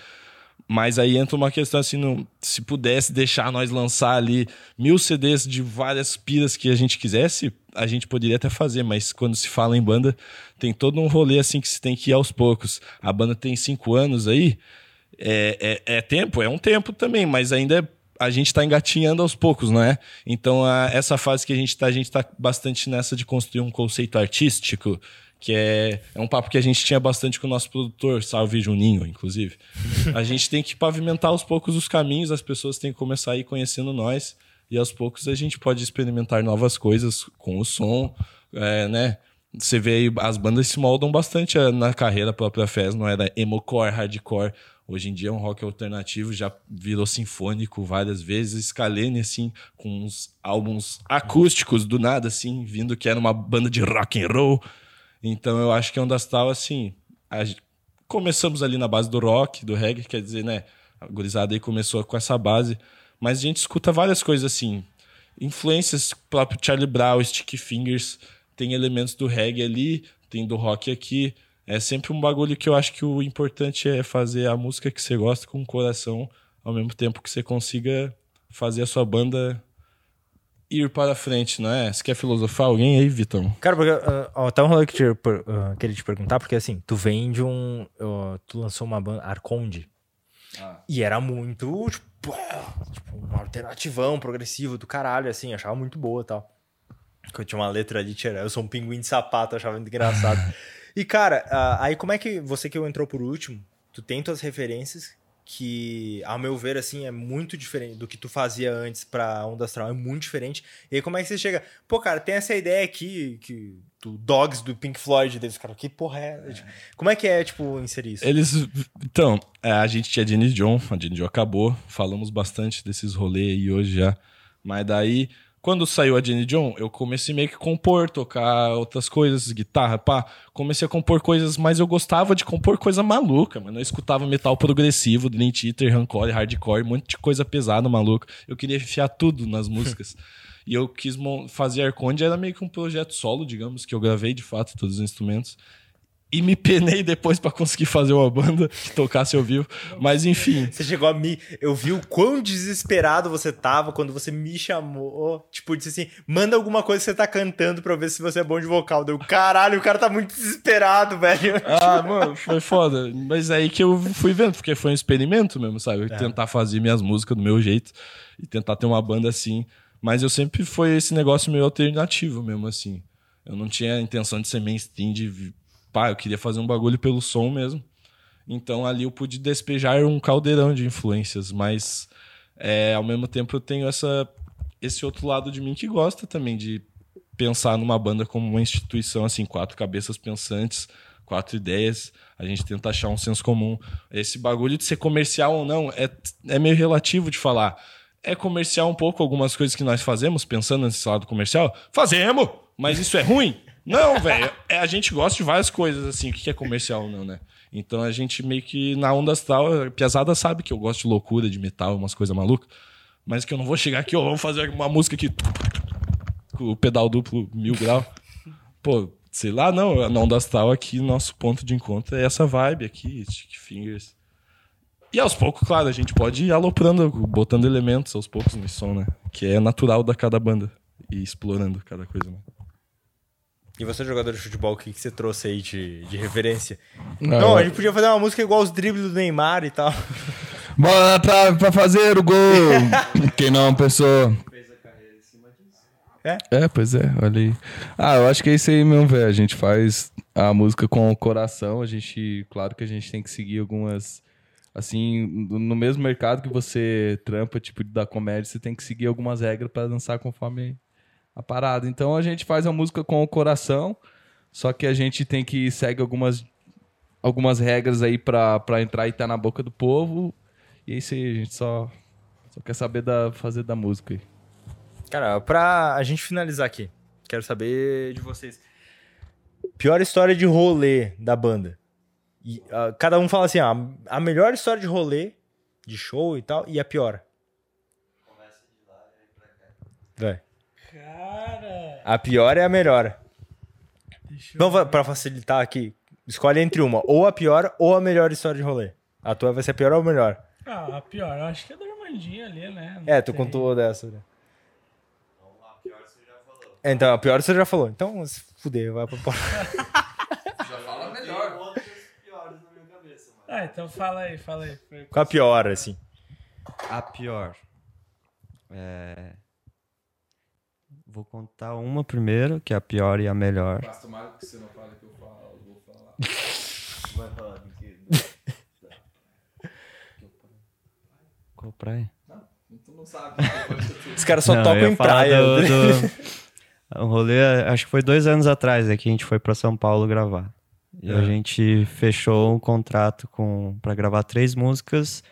Mas aí entra uma questão assim, se pudesse deixar nós lançar ali mil CDs de várias piras que a gente quisesse, a gente poderia até fazer, mas quando se fala em banda, tem todo um rolê assim que se tem que ir aos poucos. A banda tem cinco anos aí, é, é, é tempo, é um tempo também, mas ainda é- a gente tá engatinhando aos poucos, não é? Então, a- essa fase que a gente tá, a gente tá bastante nessa de construir um conceito artístico, que é, é um papo que a gente tinha bastante com o nosso produtor, salve Juninho, inclusive. A gente tem que pavimentar aos poucos os caminhos, as pessoas têm que começar a ir conhecendo nós, e aos poucos a gente pode experimentar novas coisas com o som, é, né? Você vê aí, as bandas se moldam bastante eh, na carreira própria Fez, não era emocore, hardcore. Hoje em dia é um rock alternativo, já virou sinfônico várias vezes. Scalene, assim, com uns álbuns acústicos do nada, assim, vindo que era uma banda de rock and roll. Então eu acho que é um das tal, assim. a começamos ali na base do rock, do reggae, quer dizer, né? A gurizada aí começou com essa base. Mas a gente escuta várias coisas assim. Influências, próprio Charlie Brown, Sticky Fingers, tem elementos do reggae ali, tem do rock aqui. É sempre um bagulho que eu acho que o importante é fazer a música que você gosta com o coração, ao mesmo tempo que você consiga fazer a sua banda ir para frente, não é? Você quer filosofar alguém aí, Vitor? Cara, porque, ah, ó, tá um rolê que eu te ah, queria te perguntar, porque assim, tu vem de um. ó, tu lançou uma banda, Arconde. E era muito, tipo, ah, tipo, um alternativão, progressivo do caralho, assim, achava muito boa e tal. Que eu tinha uma letra ali, tinha, eu sou um pinguim de sapato, achava muito engraçado. e, cara, ah, aí como é que você que entrou por último, tu tem tuas referências que, ao meu ver, assim, é muito diferente do que tu fazia antes pra Onda Astral, é muito diferente. E aí como é que você chega, pô, cara, tem essa ideia aqui, que do Dogs, do Pink Floyd, deles, cara, que porra é? Tipo, Como é que é, tipo, inserir isso? Eles. Então, é, a gente tinha Jenny John, a Jenny John acabou. Falamos bastante desses rolês aí hoje já. Mas daí, quando saiu a Jenny John, eu comecei meio que compor, tocar outras coisas, guitarra, pá. Comecei a compor coisas, mas eu gostava de compor coisa maluca, mano. Eu escutava metal progressivo, Dream Theater, Hardcore, um monte de coisa pesada, maluca. Eu queria enfiar tudo nas músicas. E eu quis fazer Arconde, era meio que um projeto solo, digamos, que eu gravei de fato todos os instrumentos. E me penei depois pra conseguir fazer uma banda que tocasse ao vivo. Mas enfim, Você chegou a me. Eu vi o quão desesperado você tava quando você me chamou. Tipo, disse assim: manda alguma coisa que você tá cantando pra ver se você é bom de vocal. Deu, caralho, o cara tá muito desesperado, velho. Ah, mano, foi foda. Mas aí que eu fui vendo, porque foi um experimento mesmo, sabe? Tentar fazer minhas músicas do meu jeito e tentar ter uma banda assim. Mas eu sempre foi esse negócio meio alternativo mesmo, assim. Eu não tinha a intenção de ser mainstream, de. Pá, eu queria fazer um bagulho pelo som mesmo. Então ali eu pude despejar um caldeirão de influências, mas é, ao mesmo tempo eu tenho essa, esse outro lado de mim que gosta também de pensar numa banda como uma instituição, assim, quatro cabeças pensantes, quatro ideias, a gente tenta achar um senso comum. Esse bagulho de ser comercial ou não é, é meio relativo de falar. É comercial um pouco algumas coisas que nós fazemos, pensando nesse lado comercial? Fazemos! Mas isso é ruim? Não, velho. É, a gente gosta de várias coisas, assim, o que é comercial ou não, né? Então a gente meio que na onda a Piazada sabe que eu gosto de loucura, de metal, umas coisas malucas. Mas que eu não vou chegar aqui, ó, vamos fazer uma música aqui com o pedal duplo mil grau. Pô, sei lá, não. Na onda astral aqui, nosso ponto de encontro é essa vibe aqui, Stick Fingers. E aos poucos, claro, a gente pode ir aloprando, botando elementos aos poucos nesse som, né? Que é natural da cada banda. E explorando cada coisa. Né? E você, jogador de futebol, o que, que você trouxe aí de, de referência? Não, Não, a gente podia fazer uma música igual os dribles do Neymar e tal. Bora pra, pra fazer o gol. Quem não pensou. É, pois é, olha aí. Ah, eu acho que é isso aí mesmo, velho. A gente faz a música com o coração. A gente, claro que a gente tem que seguir algumas. Assim, no mesmo mercado que você trampa, tipo, da comédia, você tem que seguir algumas regras pra dançar conforme a parada. Então a gente faz a música com o coração, só que a gente tem que segue algumas, algumas regras aí pra, pra entrar e tá na boca do povo. E é isso aí, a gente só, só quer saber da, fazer da música aí. Cara, pra a gente finalizar aqui, quero saber de vocês. Pior história de rolê da banda. E, ah, cada um fala assim, ah, a melhor história de rolê, de show e tal, e a pior. Vai. A pior é a melhor. Deixa eu Então, va- pra facilitar aqui, escolhe entre uma, ou a pior ou a melhor história de rolê. A tua vai ser a pior ou a melhor? Ah, a pior, eu acho que é do Armandinho ali, né? Não É, tu tem. contou dessa, né? É, Então, a pior você já falou. Então, se fuder, vai pra porta. Ah, então fala aí, fala aí. Qual a pior, assim? A pior. É... Vou contar uma primeiro, que é a pior e a melhor. Basta mais que você não fala que eu falo, eu vou falar. Qual praia? Tu não sabe. Os caras só Não, tocam em falar praia. do- do- O rolê, acho que foi dois anos atrás, é que a gente foi pra São Paulo gravar. E a gente fechou um contrato com para gravar três músicas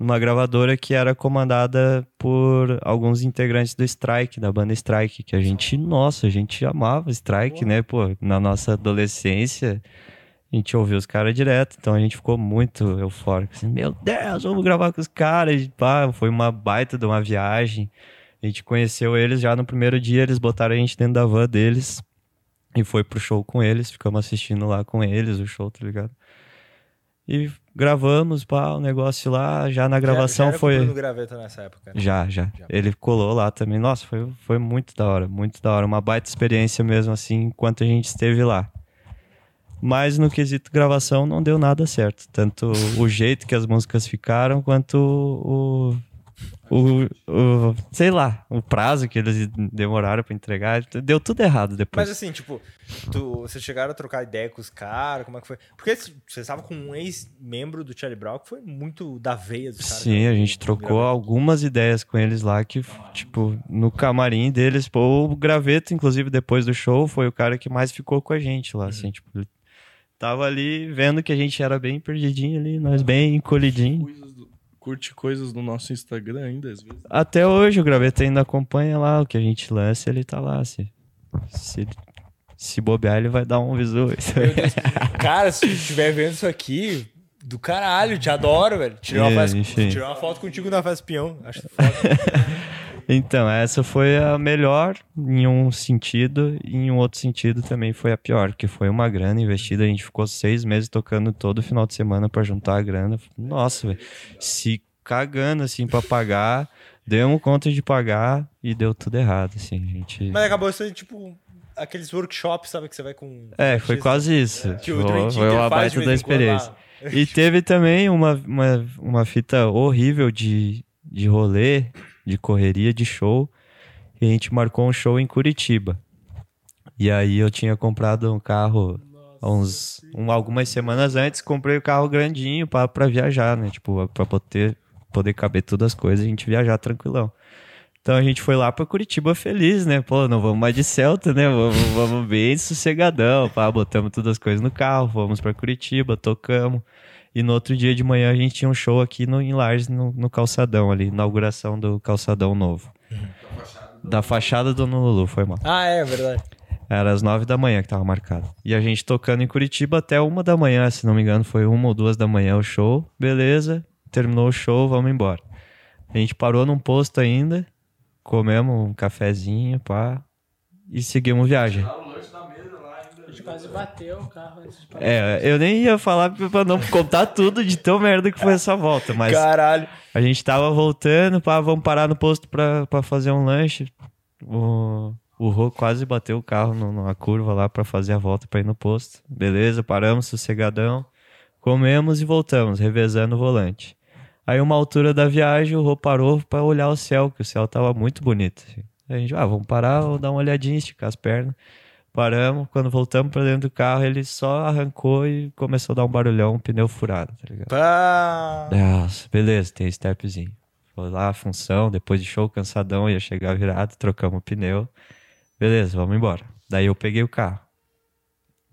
numa gravadora que era comandada por alguns integrantes do Strike, da banda Strike, que a gente, nossa, a gente amava Strike, né? Pô, na nossa adolescência, a gente ouviu os caras direto, então a gente ficou muito eufórico. Assim, Meu Deus, vamos gravar com os caras. Pá, foi uma baita de uma viagem. A gente conheceu eles já no primeiro dia, eles botaram a gente dentro da van deles e foi pro show com eles, ficamos assistindo lá com eles o show, tá ligado? E gravamos, pá, o negócio lá, já na gravação já, já foi. era com o Bruno Graveta nessa época. né? Já, já, Já. Ele colou lá também. Nossa, foi, foi muito da hora, muito da hora. Uma baita experiência mesmo, assim, enquanto a gente esteve lá. Mas no quesito gravação não deu nada certo. Tanto o jeito que as músicas ficaram, quanto o. O, o- sei lá, o prazo que eles demoraram pra entregar, deu tudo errado depois. Mas assim, tipo, tu, vocês chegaram a trocar ideia com os caras, como é que foi? Porque você estava com um ex-membro do Charlie Brown que foi muito da veia dos caras. Sim, né? a gente trocou algumas ideias com eles lá que, tipo, no camarim deles, pô, o Graveto, inclusive, depois do show, foi o cara que mais ficou com a gente lá, assim, tipo, ele tava ali vendo que a gente era bem perdidinho ali, nós bem encolhidinho. Curte coisas do nosso Instagram ainda, às vezes. Até hoje o Graveto ainda acompanha lá o que a gente lança, ele tá lá, se, se, se bobear ele vai dar um visu. Cara, se estiver vendo isso aqui, do caralho, te adoro, velho. Tirei uma, É, foto, enfim. tirei uma foto contigo na festa peão. Acho foda. Então, essa foi a melhor em um sentido, e em um outro sentido também foi a pior, que foi uma grana investida. A gente ficou seis meses tocando todo final de semana pra juntar a grana. Nossa, velho, se cagando assim pra pagar, demos conta de pagar e deu tudo errado, assim, a gente. Mas acabou sendo tipo aqueles workshops, sabe, que você vai com. É, foi quase isso. Que o Foi, Dream foi uma baita da experiência. E teve também uma, uma, uma fita horrível de, de rolê, de correria, de show. E a gente marcou um show em Curitiba. E aí eu tinha comprado um carro há uns, um, algumas semanas antes, comprei o carro grandinho pra viajar, né? Tipo, pra poder, poder caber todas as coisas e a gente viajar tranquilão. Então a gente foi lá pra Curitiba feliz, né? Pô, não vamos mais de Celta, né? Vamos, vamos bem sossegadão, pá. Botamos todas as coisas no carro, fomos pra Curitiba, tocamos. E no outro dia de manhã a gente tinha um show aqui no, em Lages, no, no calçadão ali, inauguração do calçadão novo. Da fachada do Lulu, foi mal. Ah, é, verdade. Era às nove da manhã que tava marcado. E a gente tocando em Curitiba até uma da manhã, se não me engano, foi uma ou duas da manhã o show. Beleza, terminou o show, vamos embora. A gente parou num posto ainda, comemos um cafezinho, pá, e seguimos viagem. Quase bateu o carro antes de parar. É, eu nem ia falar pra não contar tudo de tão merda que foi essa volta, mas Caralho. a gente tava voltando, pá, vamos parar no posto pra, pra fazer um lanche. O, O Rô quase bateu o carro no- numa curva lá pra fazer a volta pra ir no posto. Beleza, paramos, sossegadão. Comemos e voltamos, revezando o volante. Aí, uma altura da viagem, o Rô parou pra olhar o céu, que o céu tava muito bonito. assim. Aí a gente, ah, vamos parar, vou dar uma olhadinha, esticar as pernas. Paramos, quando voltamos pra dentro do carro, ele só arrancou e começou a dar um barulhão, um pneu furado, tá ligado? Pá. Nossa, beleza, tem stepzinho. Foi lá a função, depois de show, cansadão, ia chegar virado, trocamos o pneu. Beleza, vamos embora. Daí eu peguei o carro.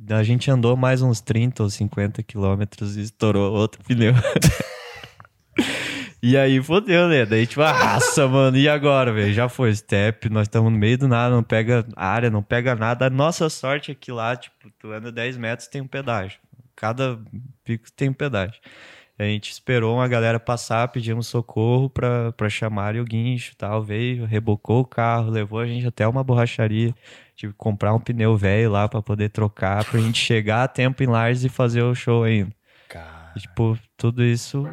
A gente andou mais uns 30 ou 50 quilômetros e estourou outro pneu. e aí fodeu, né? Daí tipo, nossa, mano, e agora, velho? Já foi step, nós estamos no meio do nada, não pega área, não pega nada. A nossa sorte é que lá, tipo, tu anda 10 metros, tem um pedágio. Cada pico tem um pedágio. A gente esperou uma galera passar, pedimos socorro pra, pra chamarem o guincho e tal. Veio, rebocou o carro, levou a gente até uma borracharia. Tive que comprar um pneu velho lá pra poder trocar, pra gente chegar a tempo em Lars e fazer o show ainda. Cara. E, tipo, tudo isso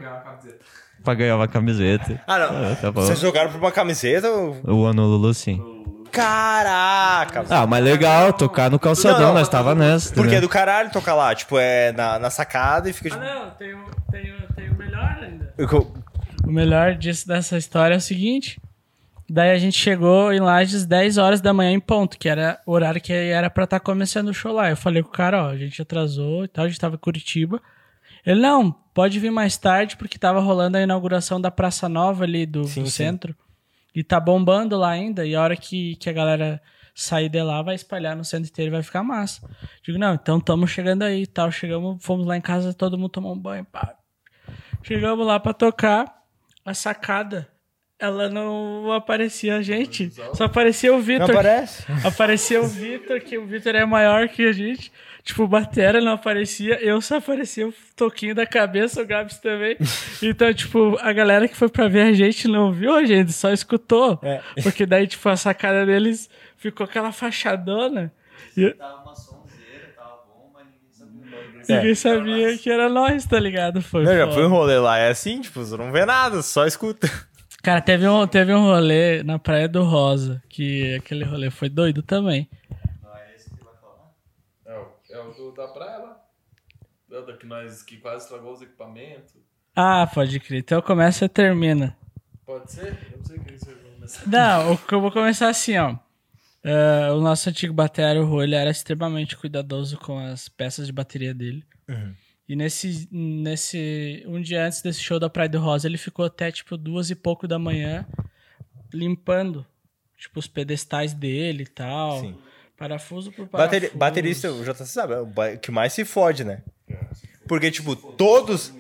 pra ganhar uma camiseta. Ah, não. Ah, tá bom. Vocês jogaram por uma camiseta? ou- O ano Lulu, sim. Caraca! Ah, mas legal, tocar no calçadão, Não, não, nós tava nessa. Porque é entendeu? do caralho tocar lá, tipo, é na, na sacada e fica Ah, tipo. não, tem, o- tem, o- tem o melhor ainda. Eu- O melhor disso, dessa história é o seguinte. Daí a gente chegou em Lages 10 horas da manhã em ponto, que era o horário que era pra estar começando o show lá. Eu falei com o cara, ó, a gente atrasou e tal, a gente tava em Curitiba. Ele, não, pode vir mais tarde, porque tava rolando a inauguração da Praça Nova ali do, Sim, do sim. centro. E tá bombando lá ainda, e a hora que, que a galera sair de lá, vai espalhar no centro inteiro e vai ficar massa. Digo, não, então estamos chegando aí e tal. Chegamos, fomos lá em casa, todo mundo tomou um banho, pá. Chegamos lá pra tocar, a sacada, ela não aparecia a gente, só aparecia o Vitor. aparece? Aparecia o Vitor, que o Vitor é maior que a gente. Tipo, o Batera não aparecia, eu só aparecia o toquinho da cabeça, o Gabs também. Então, tipo, a galera que foi pra ver a gente não viu a gente, só escutou. É. Porque daí, tipo, a sacada deles ficou aquela fachadona. E Tava uma sonzeira, tava bom, mas ninguém sabia ninguém sabia que era nós, tá ligado? Foi Não, já foi um rolê lá. É assim, tipo, você não vê nada, só escuta. Cara, teve um, teve um rolê na Praia do Rosa, que aquele rolê foi doido também. Lá. É o da que nós que quase estragou os equipamentos. Ah, pode crer. Então começa e termina. Pode ser? Eu não sei o que você vai começar. Não, eu vou começar assim, ó. É, o nosso antigo bateria, o Rô, ele era extremamente cuidadoso com as peças de bateria dele. E nesse, nesse. Um dia antes desse show da Praia do Rosa, ele ficou até tipo duas e pouco da manhã limpando, tipo, os pedestais dele e tal. Sim. Parafuso por parafuso. Bateri- baterista, o JC sabe, é o que mais se fode, né? Porque, tipo, todos.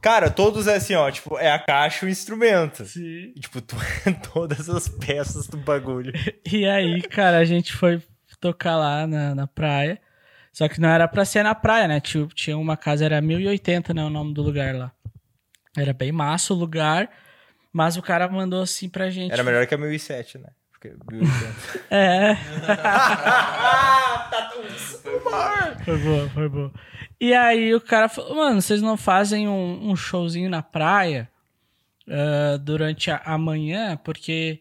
Cara, todos é assim, ó, tipo, é a caixa e o instrumento. Sim. E, tipo, tu é todas as peças do bagulho. E aí, cara, a gente foi tocar lá na, na praia. Só que não era pra ser na praia, né? Tinha, tinha uma casa, era 1080, né? O nome do lugar lá. Era bem massa o lugar, mas o cara mandou assim pra gente. Era melhor que a 1007, né? Porque 1080. É. foi boa, foi boa. E aí o cara falou, mano, vocês não fazem um, um showzinho na praia ah, durante a, a manhã? Porque,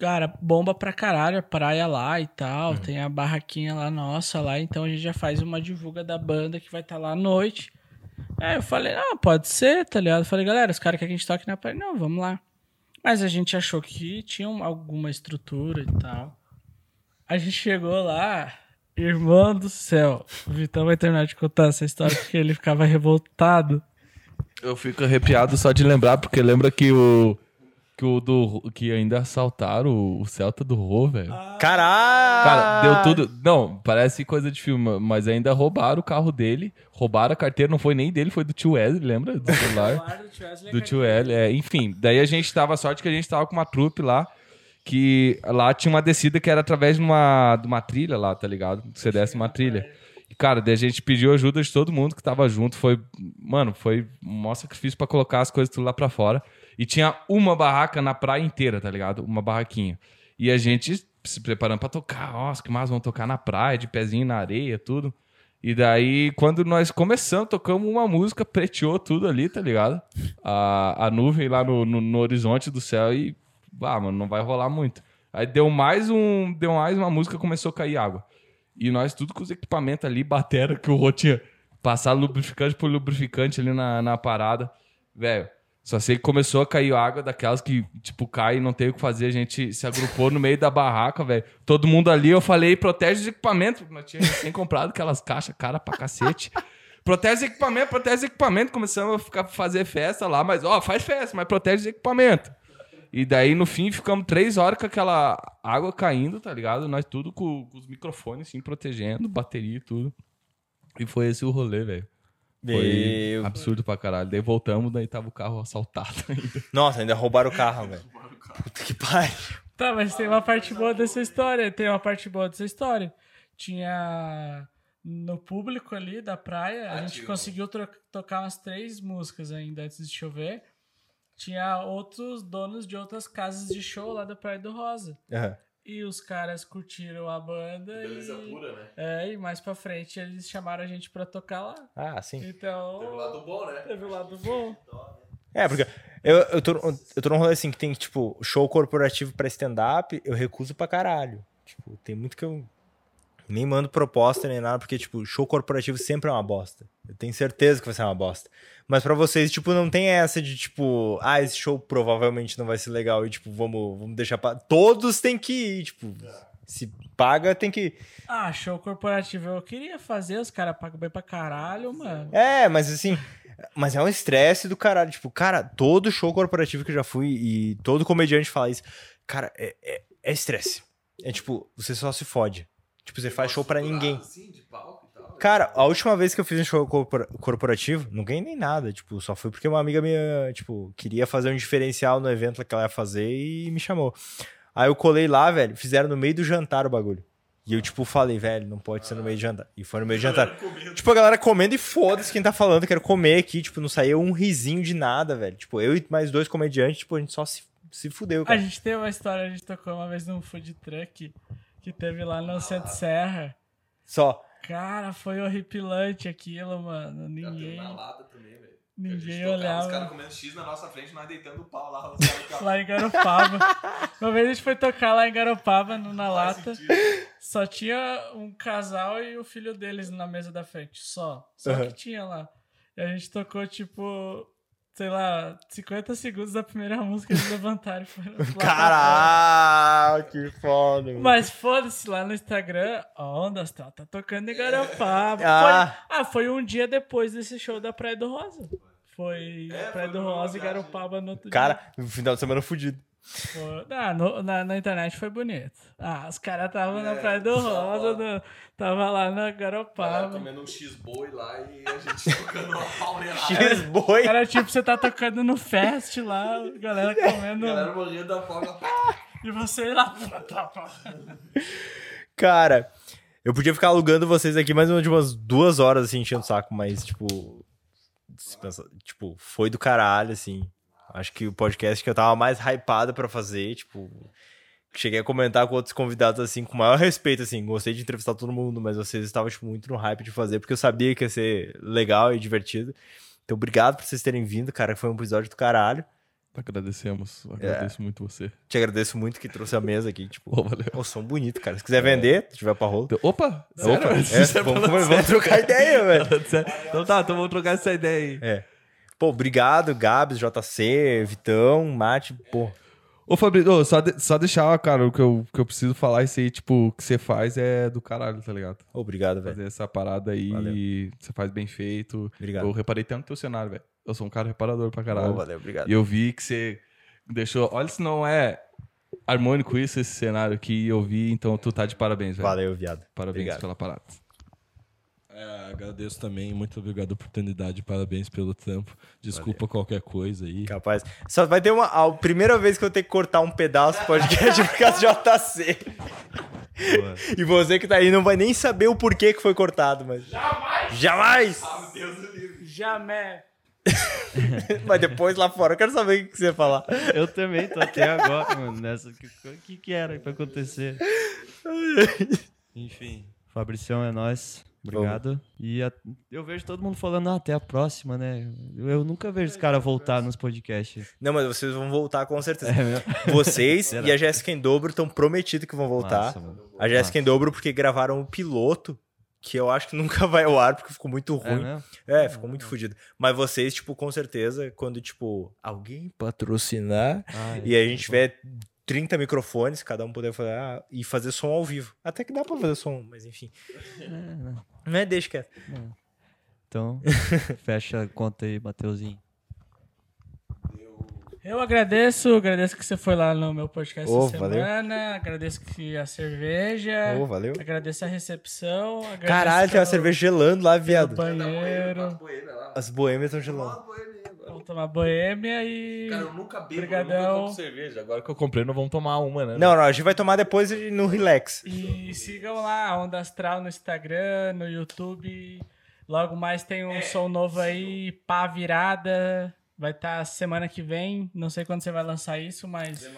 cara, bomba pra caralho a praia lá e tal. Tem a barraquinha lá nossa lá, então a gente já faz uma divulga da banda que vai estar lá à noite. Aí eu falei, não, pode ser, tá ligado? Eu falei, galera, os caras querem que a gente toque na praia. Não, vamos lá. Mas a gente achou que tinha um- alguma estrutura e tal. A gente chegou lá, irmão do céu. O Vitão vai terminar de contar essa história porque ele ficava revoltado. Eu fico arrepiado só de lembrar, porque lembra que o. Que o do. Que ainda assaltaram o, o Celta do Rô, velho. Caralho! Cara, deu tudo. Não, parece coisa de filme, mas ainda roubaram o carro dele. Roubaram a carteira, não foi nem dele, foi do tio Wesley, lembra? Do celular. do tio L, é, enfim. Daí a gente tava, sorte que a gente tava com uma trupe lá, que lá tinha uma descida que era através de uma, de uma trilha lá, tá ligado? Você desce uma trilha. E, cara, daí a gente pediu ajuda de todo mundo que tava junto. Foi, mano, foi um maior sacrifício pra colocar as coisas tudo lá pra fora. E tinha uma barraca na praia inteira, tá ligado? Uma barraquinha. E a gente se preparando pra tocar. Nossa, que mais vamos tocar na praia, de pezinho na areia, tudo. E daí, quando nós começamos, tocamos uma música, preteou tudo ali, tá ligado? A, a nuvem lá no, no, no horizonte do céu e, ah, mano, não vai rolar muito. Aí deu mais um. Deu mais uma música, começou a cair água. E nós tudo com os equipamentos ali, batera, que o Rô tinha passado lubrificante por lubrificante ali na, na parada. Velho, só sei que começou a cair água daquelas que, tipo, cai e não tem o que fazer. A gente se agrupou no meio da barraca, velho. Todo mundo ali, eu falei, protege os equipamentos. Nós tínhamos recém comprado aquelas caixas cara pra cacete. Protege os equipamentos, protege os equipamentos. Começamos a ficar, fazer festa lá, mas, ó, faz festa, mas protege os equipamentos. E daí, no fim, ficamos três horas com aquela água caindo, tá ligado? Nós tudo com, com os microfones, assim, protegendo, bateria e tudo. E foi esse o rolê, velho. Foi Meu- absurdo pra caralho. Daí voltamos, daí tava o carro assaltado ainda. Nossa, ainda roubaram o carro, velho. Puta que pariu. Tá, mas tem uma parte boa dessa história. Tem uma parte boa dessa história. Tinha no público ali da praia, a gente conseguiu tocar umas três músicas ainda antes de chover. Tinha outros donos de outras casas de show lá da Praia do Rosa. Aham. E os caras curtiram a banda Beleza e, pura, né? é, e mais pra frente eles chamaram a gente pra tocar lá. Ah, sim. Então, Teve o lado bom, né? teve o lado bom. É, porque eu, eu, tô, eu tô num rolê assim que tem, tipo, show corporativo pra stand-up, eu recuso pra caralho. Tipo, tem muito que eu nem mando proposta nem nada, porque, tipo, show corporativo sempre é uma bosta. Eu tenho certeza que vai ser uma bosta. Mas pra vocês, tipo, não tem essa de, tipo, ah, esse show provavelmente não vai ser legal e, tipo, vamos, vamos deixar pra... Todos têm que ir, tipo, se paga, tem que. Ah, show corporativo eu queria fazer, os caras pagam bem pra caralho, mano. É, mas assim. Mas é um estresse do caralho. Tipo, cara, todo show corporativo que eu já fui e todo comediante fala isso. Cara, é é- é estresse. É tipo, você só se fode. Tipo, você faz show pra ninguém. Assim, de palco e tal. Cara, a última vez que eu fiz um show corpora- corporativo, não ganhei nem nada. Tipo, só fui porque uma amiga minha, tipo, queria fazer um diferencial no evento que ela ia fazer e me chamou. Aí eu colei lá, velho, fizeram no meio do jantar o bagulho. E eu, tipo, falei, velho, não pode ser no meio do jantar. E foi no meio do jantar. Tipo, a galera comendo e foda-se quem tá falando, quero comer aqui. Tipo, não saiu um risinho de nada, velho. Tipo, eu e mais dois comediantes, tipo, a gente só se, se fudeu, A cara. gente tem uma história, a gente tocou uma vez num food truck que teve lá no Centro Serra. Só. Cara, foi horripilante aquilo, mano. Ninguém, Na lata também, velho. ninguém Os caras olhava. comendo X na nossa frente, nós deitando o pau lá. Lá em Garopaba. Uma vez a gente foi tocar lá em Garopaba, no, na lata. sentido. Só tinha um casal e o filho deles na mesa da frente. Só. Só Aham. que tinha lá. E a gente tocou, tipo, sei lá, 50 segundos da primeira música, eles levantaram e foram. Caralho, que foda, mano. Mas foda-se, lá no Instagram, Ondas tá, tá tocando em Garopaba. Ah. Foi, ah, foi um dia depois desse show da Praia do Rosa. Foi É, Praia foi do Rosa e. Garopaba no outro Cara, no final de semana fudido. Ah, no- na, na internet foi bonito. Ah, os caras estavam na É, Praia do Rosa, no- tava lá na Garopaba. comendo um X-boi lá e a gente tocando uma pauleirada. X-Boi. Era tipo, você tá tocando no fest lá, galera comendo. Galera morrendo da fome. E você lá. Cara, eu podia ficar alugando vocês aqui mais de umas duas horas, assim, enchendo o saco, mas, tipo. tipo, foi do caralho, assim. Acho que o podcast que eu tava mais hypado pra fazer, tipo. Cheguei a comentar com outros convidados, assim, com o maior respeito, assim. Gostei de entrevistar todo mundo, mas vocês estavam, tipo, muito no hype de fazer, porque eu sabia que ia ser legal e divertido. Então, obrigado por vocês terem vindo, cara. Foi um episódio do caralho. Agradecemos. Agradeço muito você. Te agradeço muito que trouxe a mesa aqui, tipo. Ô, valeu. Pô, som bonito, cara. Se quiser vender, se tiver pra rolo. Opa! Opa, é, Sério? vamos, vamos- vamos trocar ideia, velho. Então tá, então vamos trocar essa ideia aí. É. Pô, obrigado, Gabs, JC, Vitão, Mate, pô. Ô, Fabrício, ô, só, de- só deixar, cara, o que eu, que eu preciso falar, isso aí, tipo, o que você faz é do caralho, tá ligado? Obrigado, velho. Fazer essa parada aí, Valeu. você faz bem feito. Obrigado. Eu reparei até no teu cenário, velho. Eu sou um cara reparador pra caralho. Ô, valeu, obrigado. E eu vi que você deixou. Olha se não é harmônico isso, esse cenário aqui. Eu vi, então tu tá de parabéns, velho. Valeu, viado. Parabéns Obrigado. pela parada. É, agradeço também, muito obrigado pela oportunidade, parabéns pelo tempo. Desculpa qualquer coisa aí. Capaz. Só vai ter uma. A primeira vez que eu tenho que cortar um pedaço do podcast por causa de JC. E você que tá aí não vai nem saber o porquê que foi cortado, mas. Jamais! Jamais! Jamais. mas depois lá fora eu quero saber o que você ia falar. Eu também tô até agora, mano, nessa. O que, que que era pra acontecer? Enfim, Fabricião é nós. Obrigado. E a- eu vejo todo mundo falando, ah, até a próxima, né? Eu, eu nunca vejo os caras voltar nos podcasts. Não, mas vocês vão voltar com certeza. É? Vocês e a Jéssica em dobro estão prometidos que vão voltar. Massa, a Jéssica em dobro porque gravaram o piloto, que eu acho que nunca vai ao ar porque ficou muito É ruim. mesmo? É, ficou muito fodido. Mas vocês, tipo, com certeza, quando, tipo, alguém patrocinar Ah, e a gente tiver 30 microfones, cada um puder falar e fazer som ao vivo. Até que dá pra fazer som, mas enfim. Não é, deixa quieto. Então, fecha a conta aí, Mateuzinho. Eu agradeço, agradeço que você foi lá no meu podcast Ô, essa valeu. semana. Agradeço que a cerveja. Ô, valeu. Agradeço a recepção. agradeço Caralho, tem uma cerveja gelando lá, viado. banheiro. As boêmias estão gelando. Vamos tomar boêmia e. Cara, eu nunca bebo. Obrigadão. cerveja. Agora que eu comprei, não vamos tomar uma, né? Não, não, a gente vai tomar depois no relax. E sigam lá, Onda Astral no Instagram, no YouTube. Logo mais tem um som novo aí, pá virada. Vai estar semana que vem. Não sei quando você vai lançar isso, mas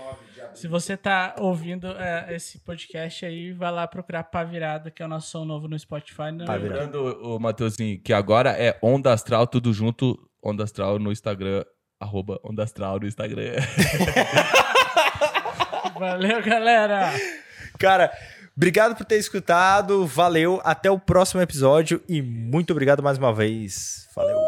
se você tá ouvindo é, esse podcast aí, vai lá procurar pá virada, que é o nosso som novo no Spotify. No Pá Virada. Lembrando, o Matheusinho, que agora é Onda Astral, tudo junto. Onda Astral no Instagram. Arroba Onda Astral no Instagram. Valeu, galera! Cara, obrigado por ter escutado. Valeu. Até o próximo episódio e muito obrigado mais uma vez. Valeu.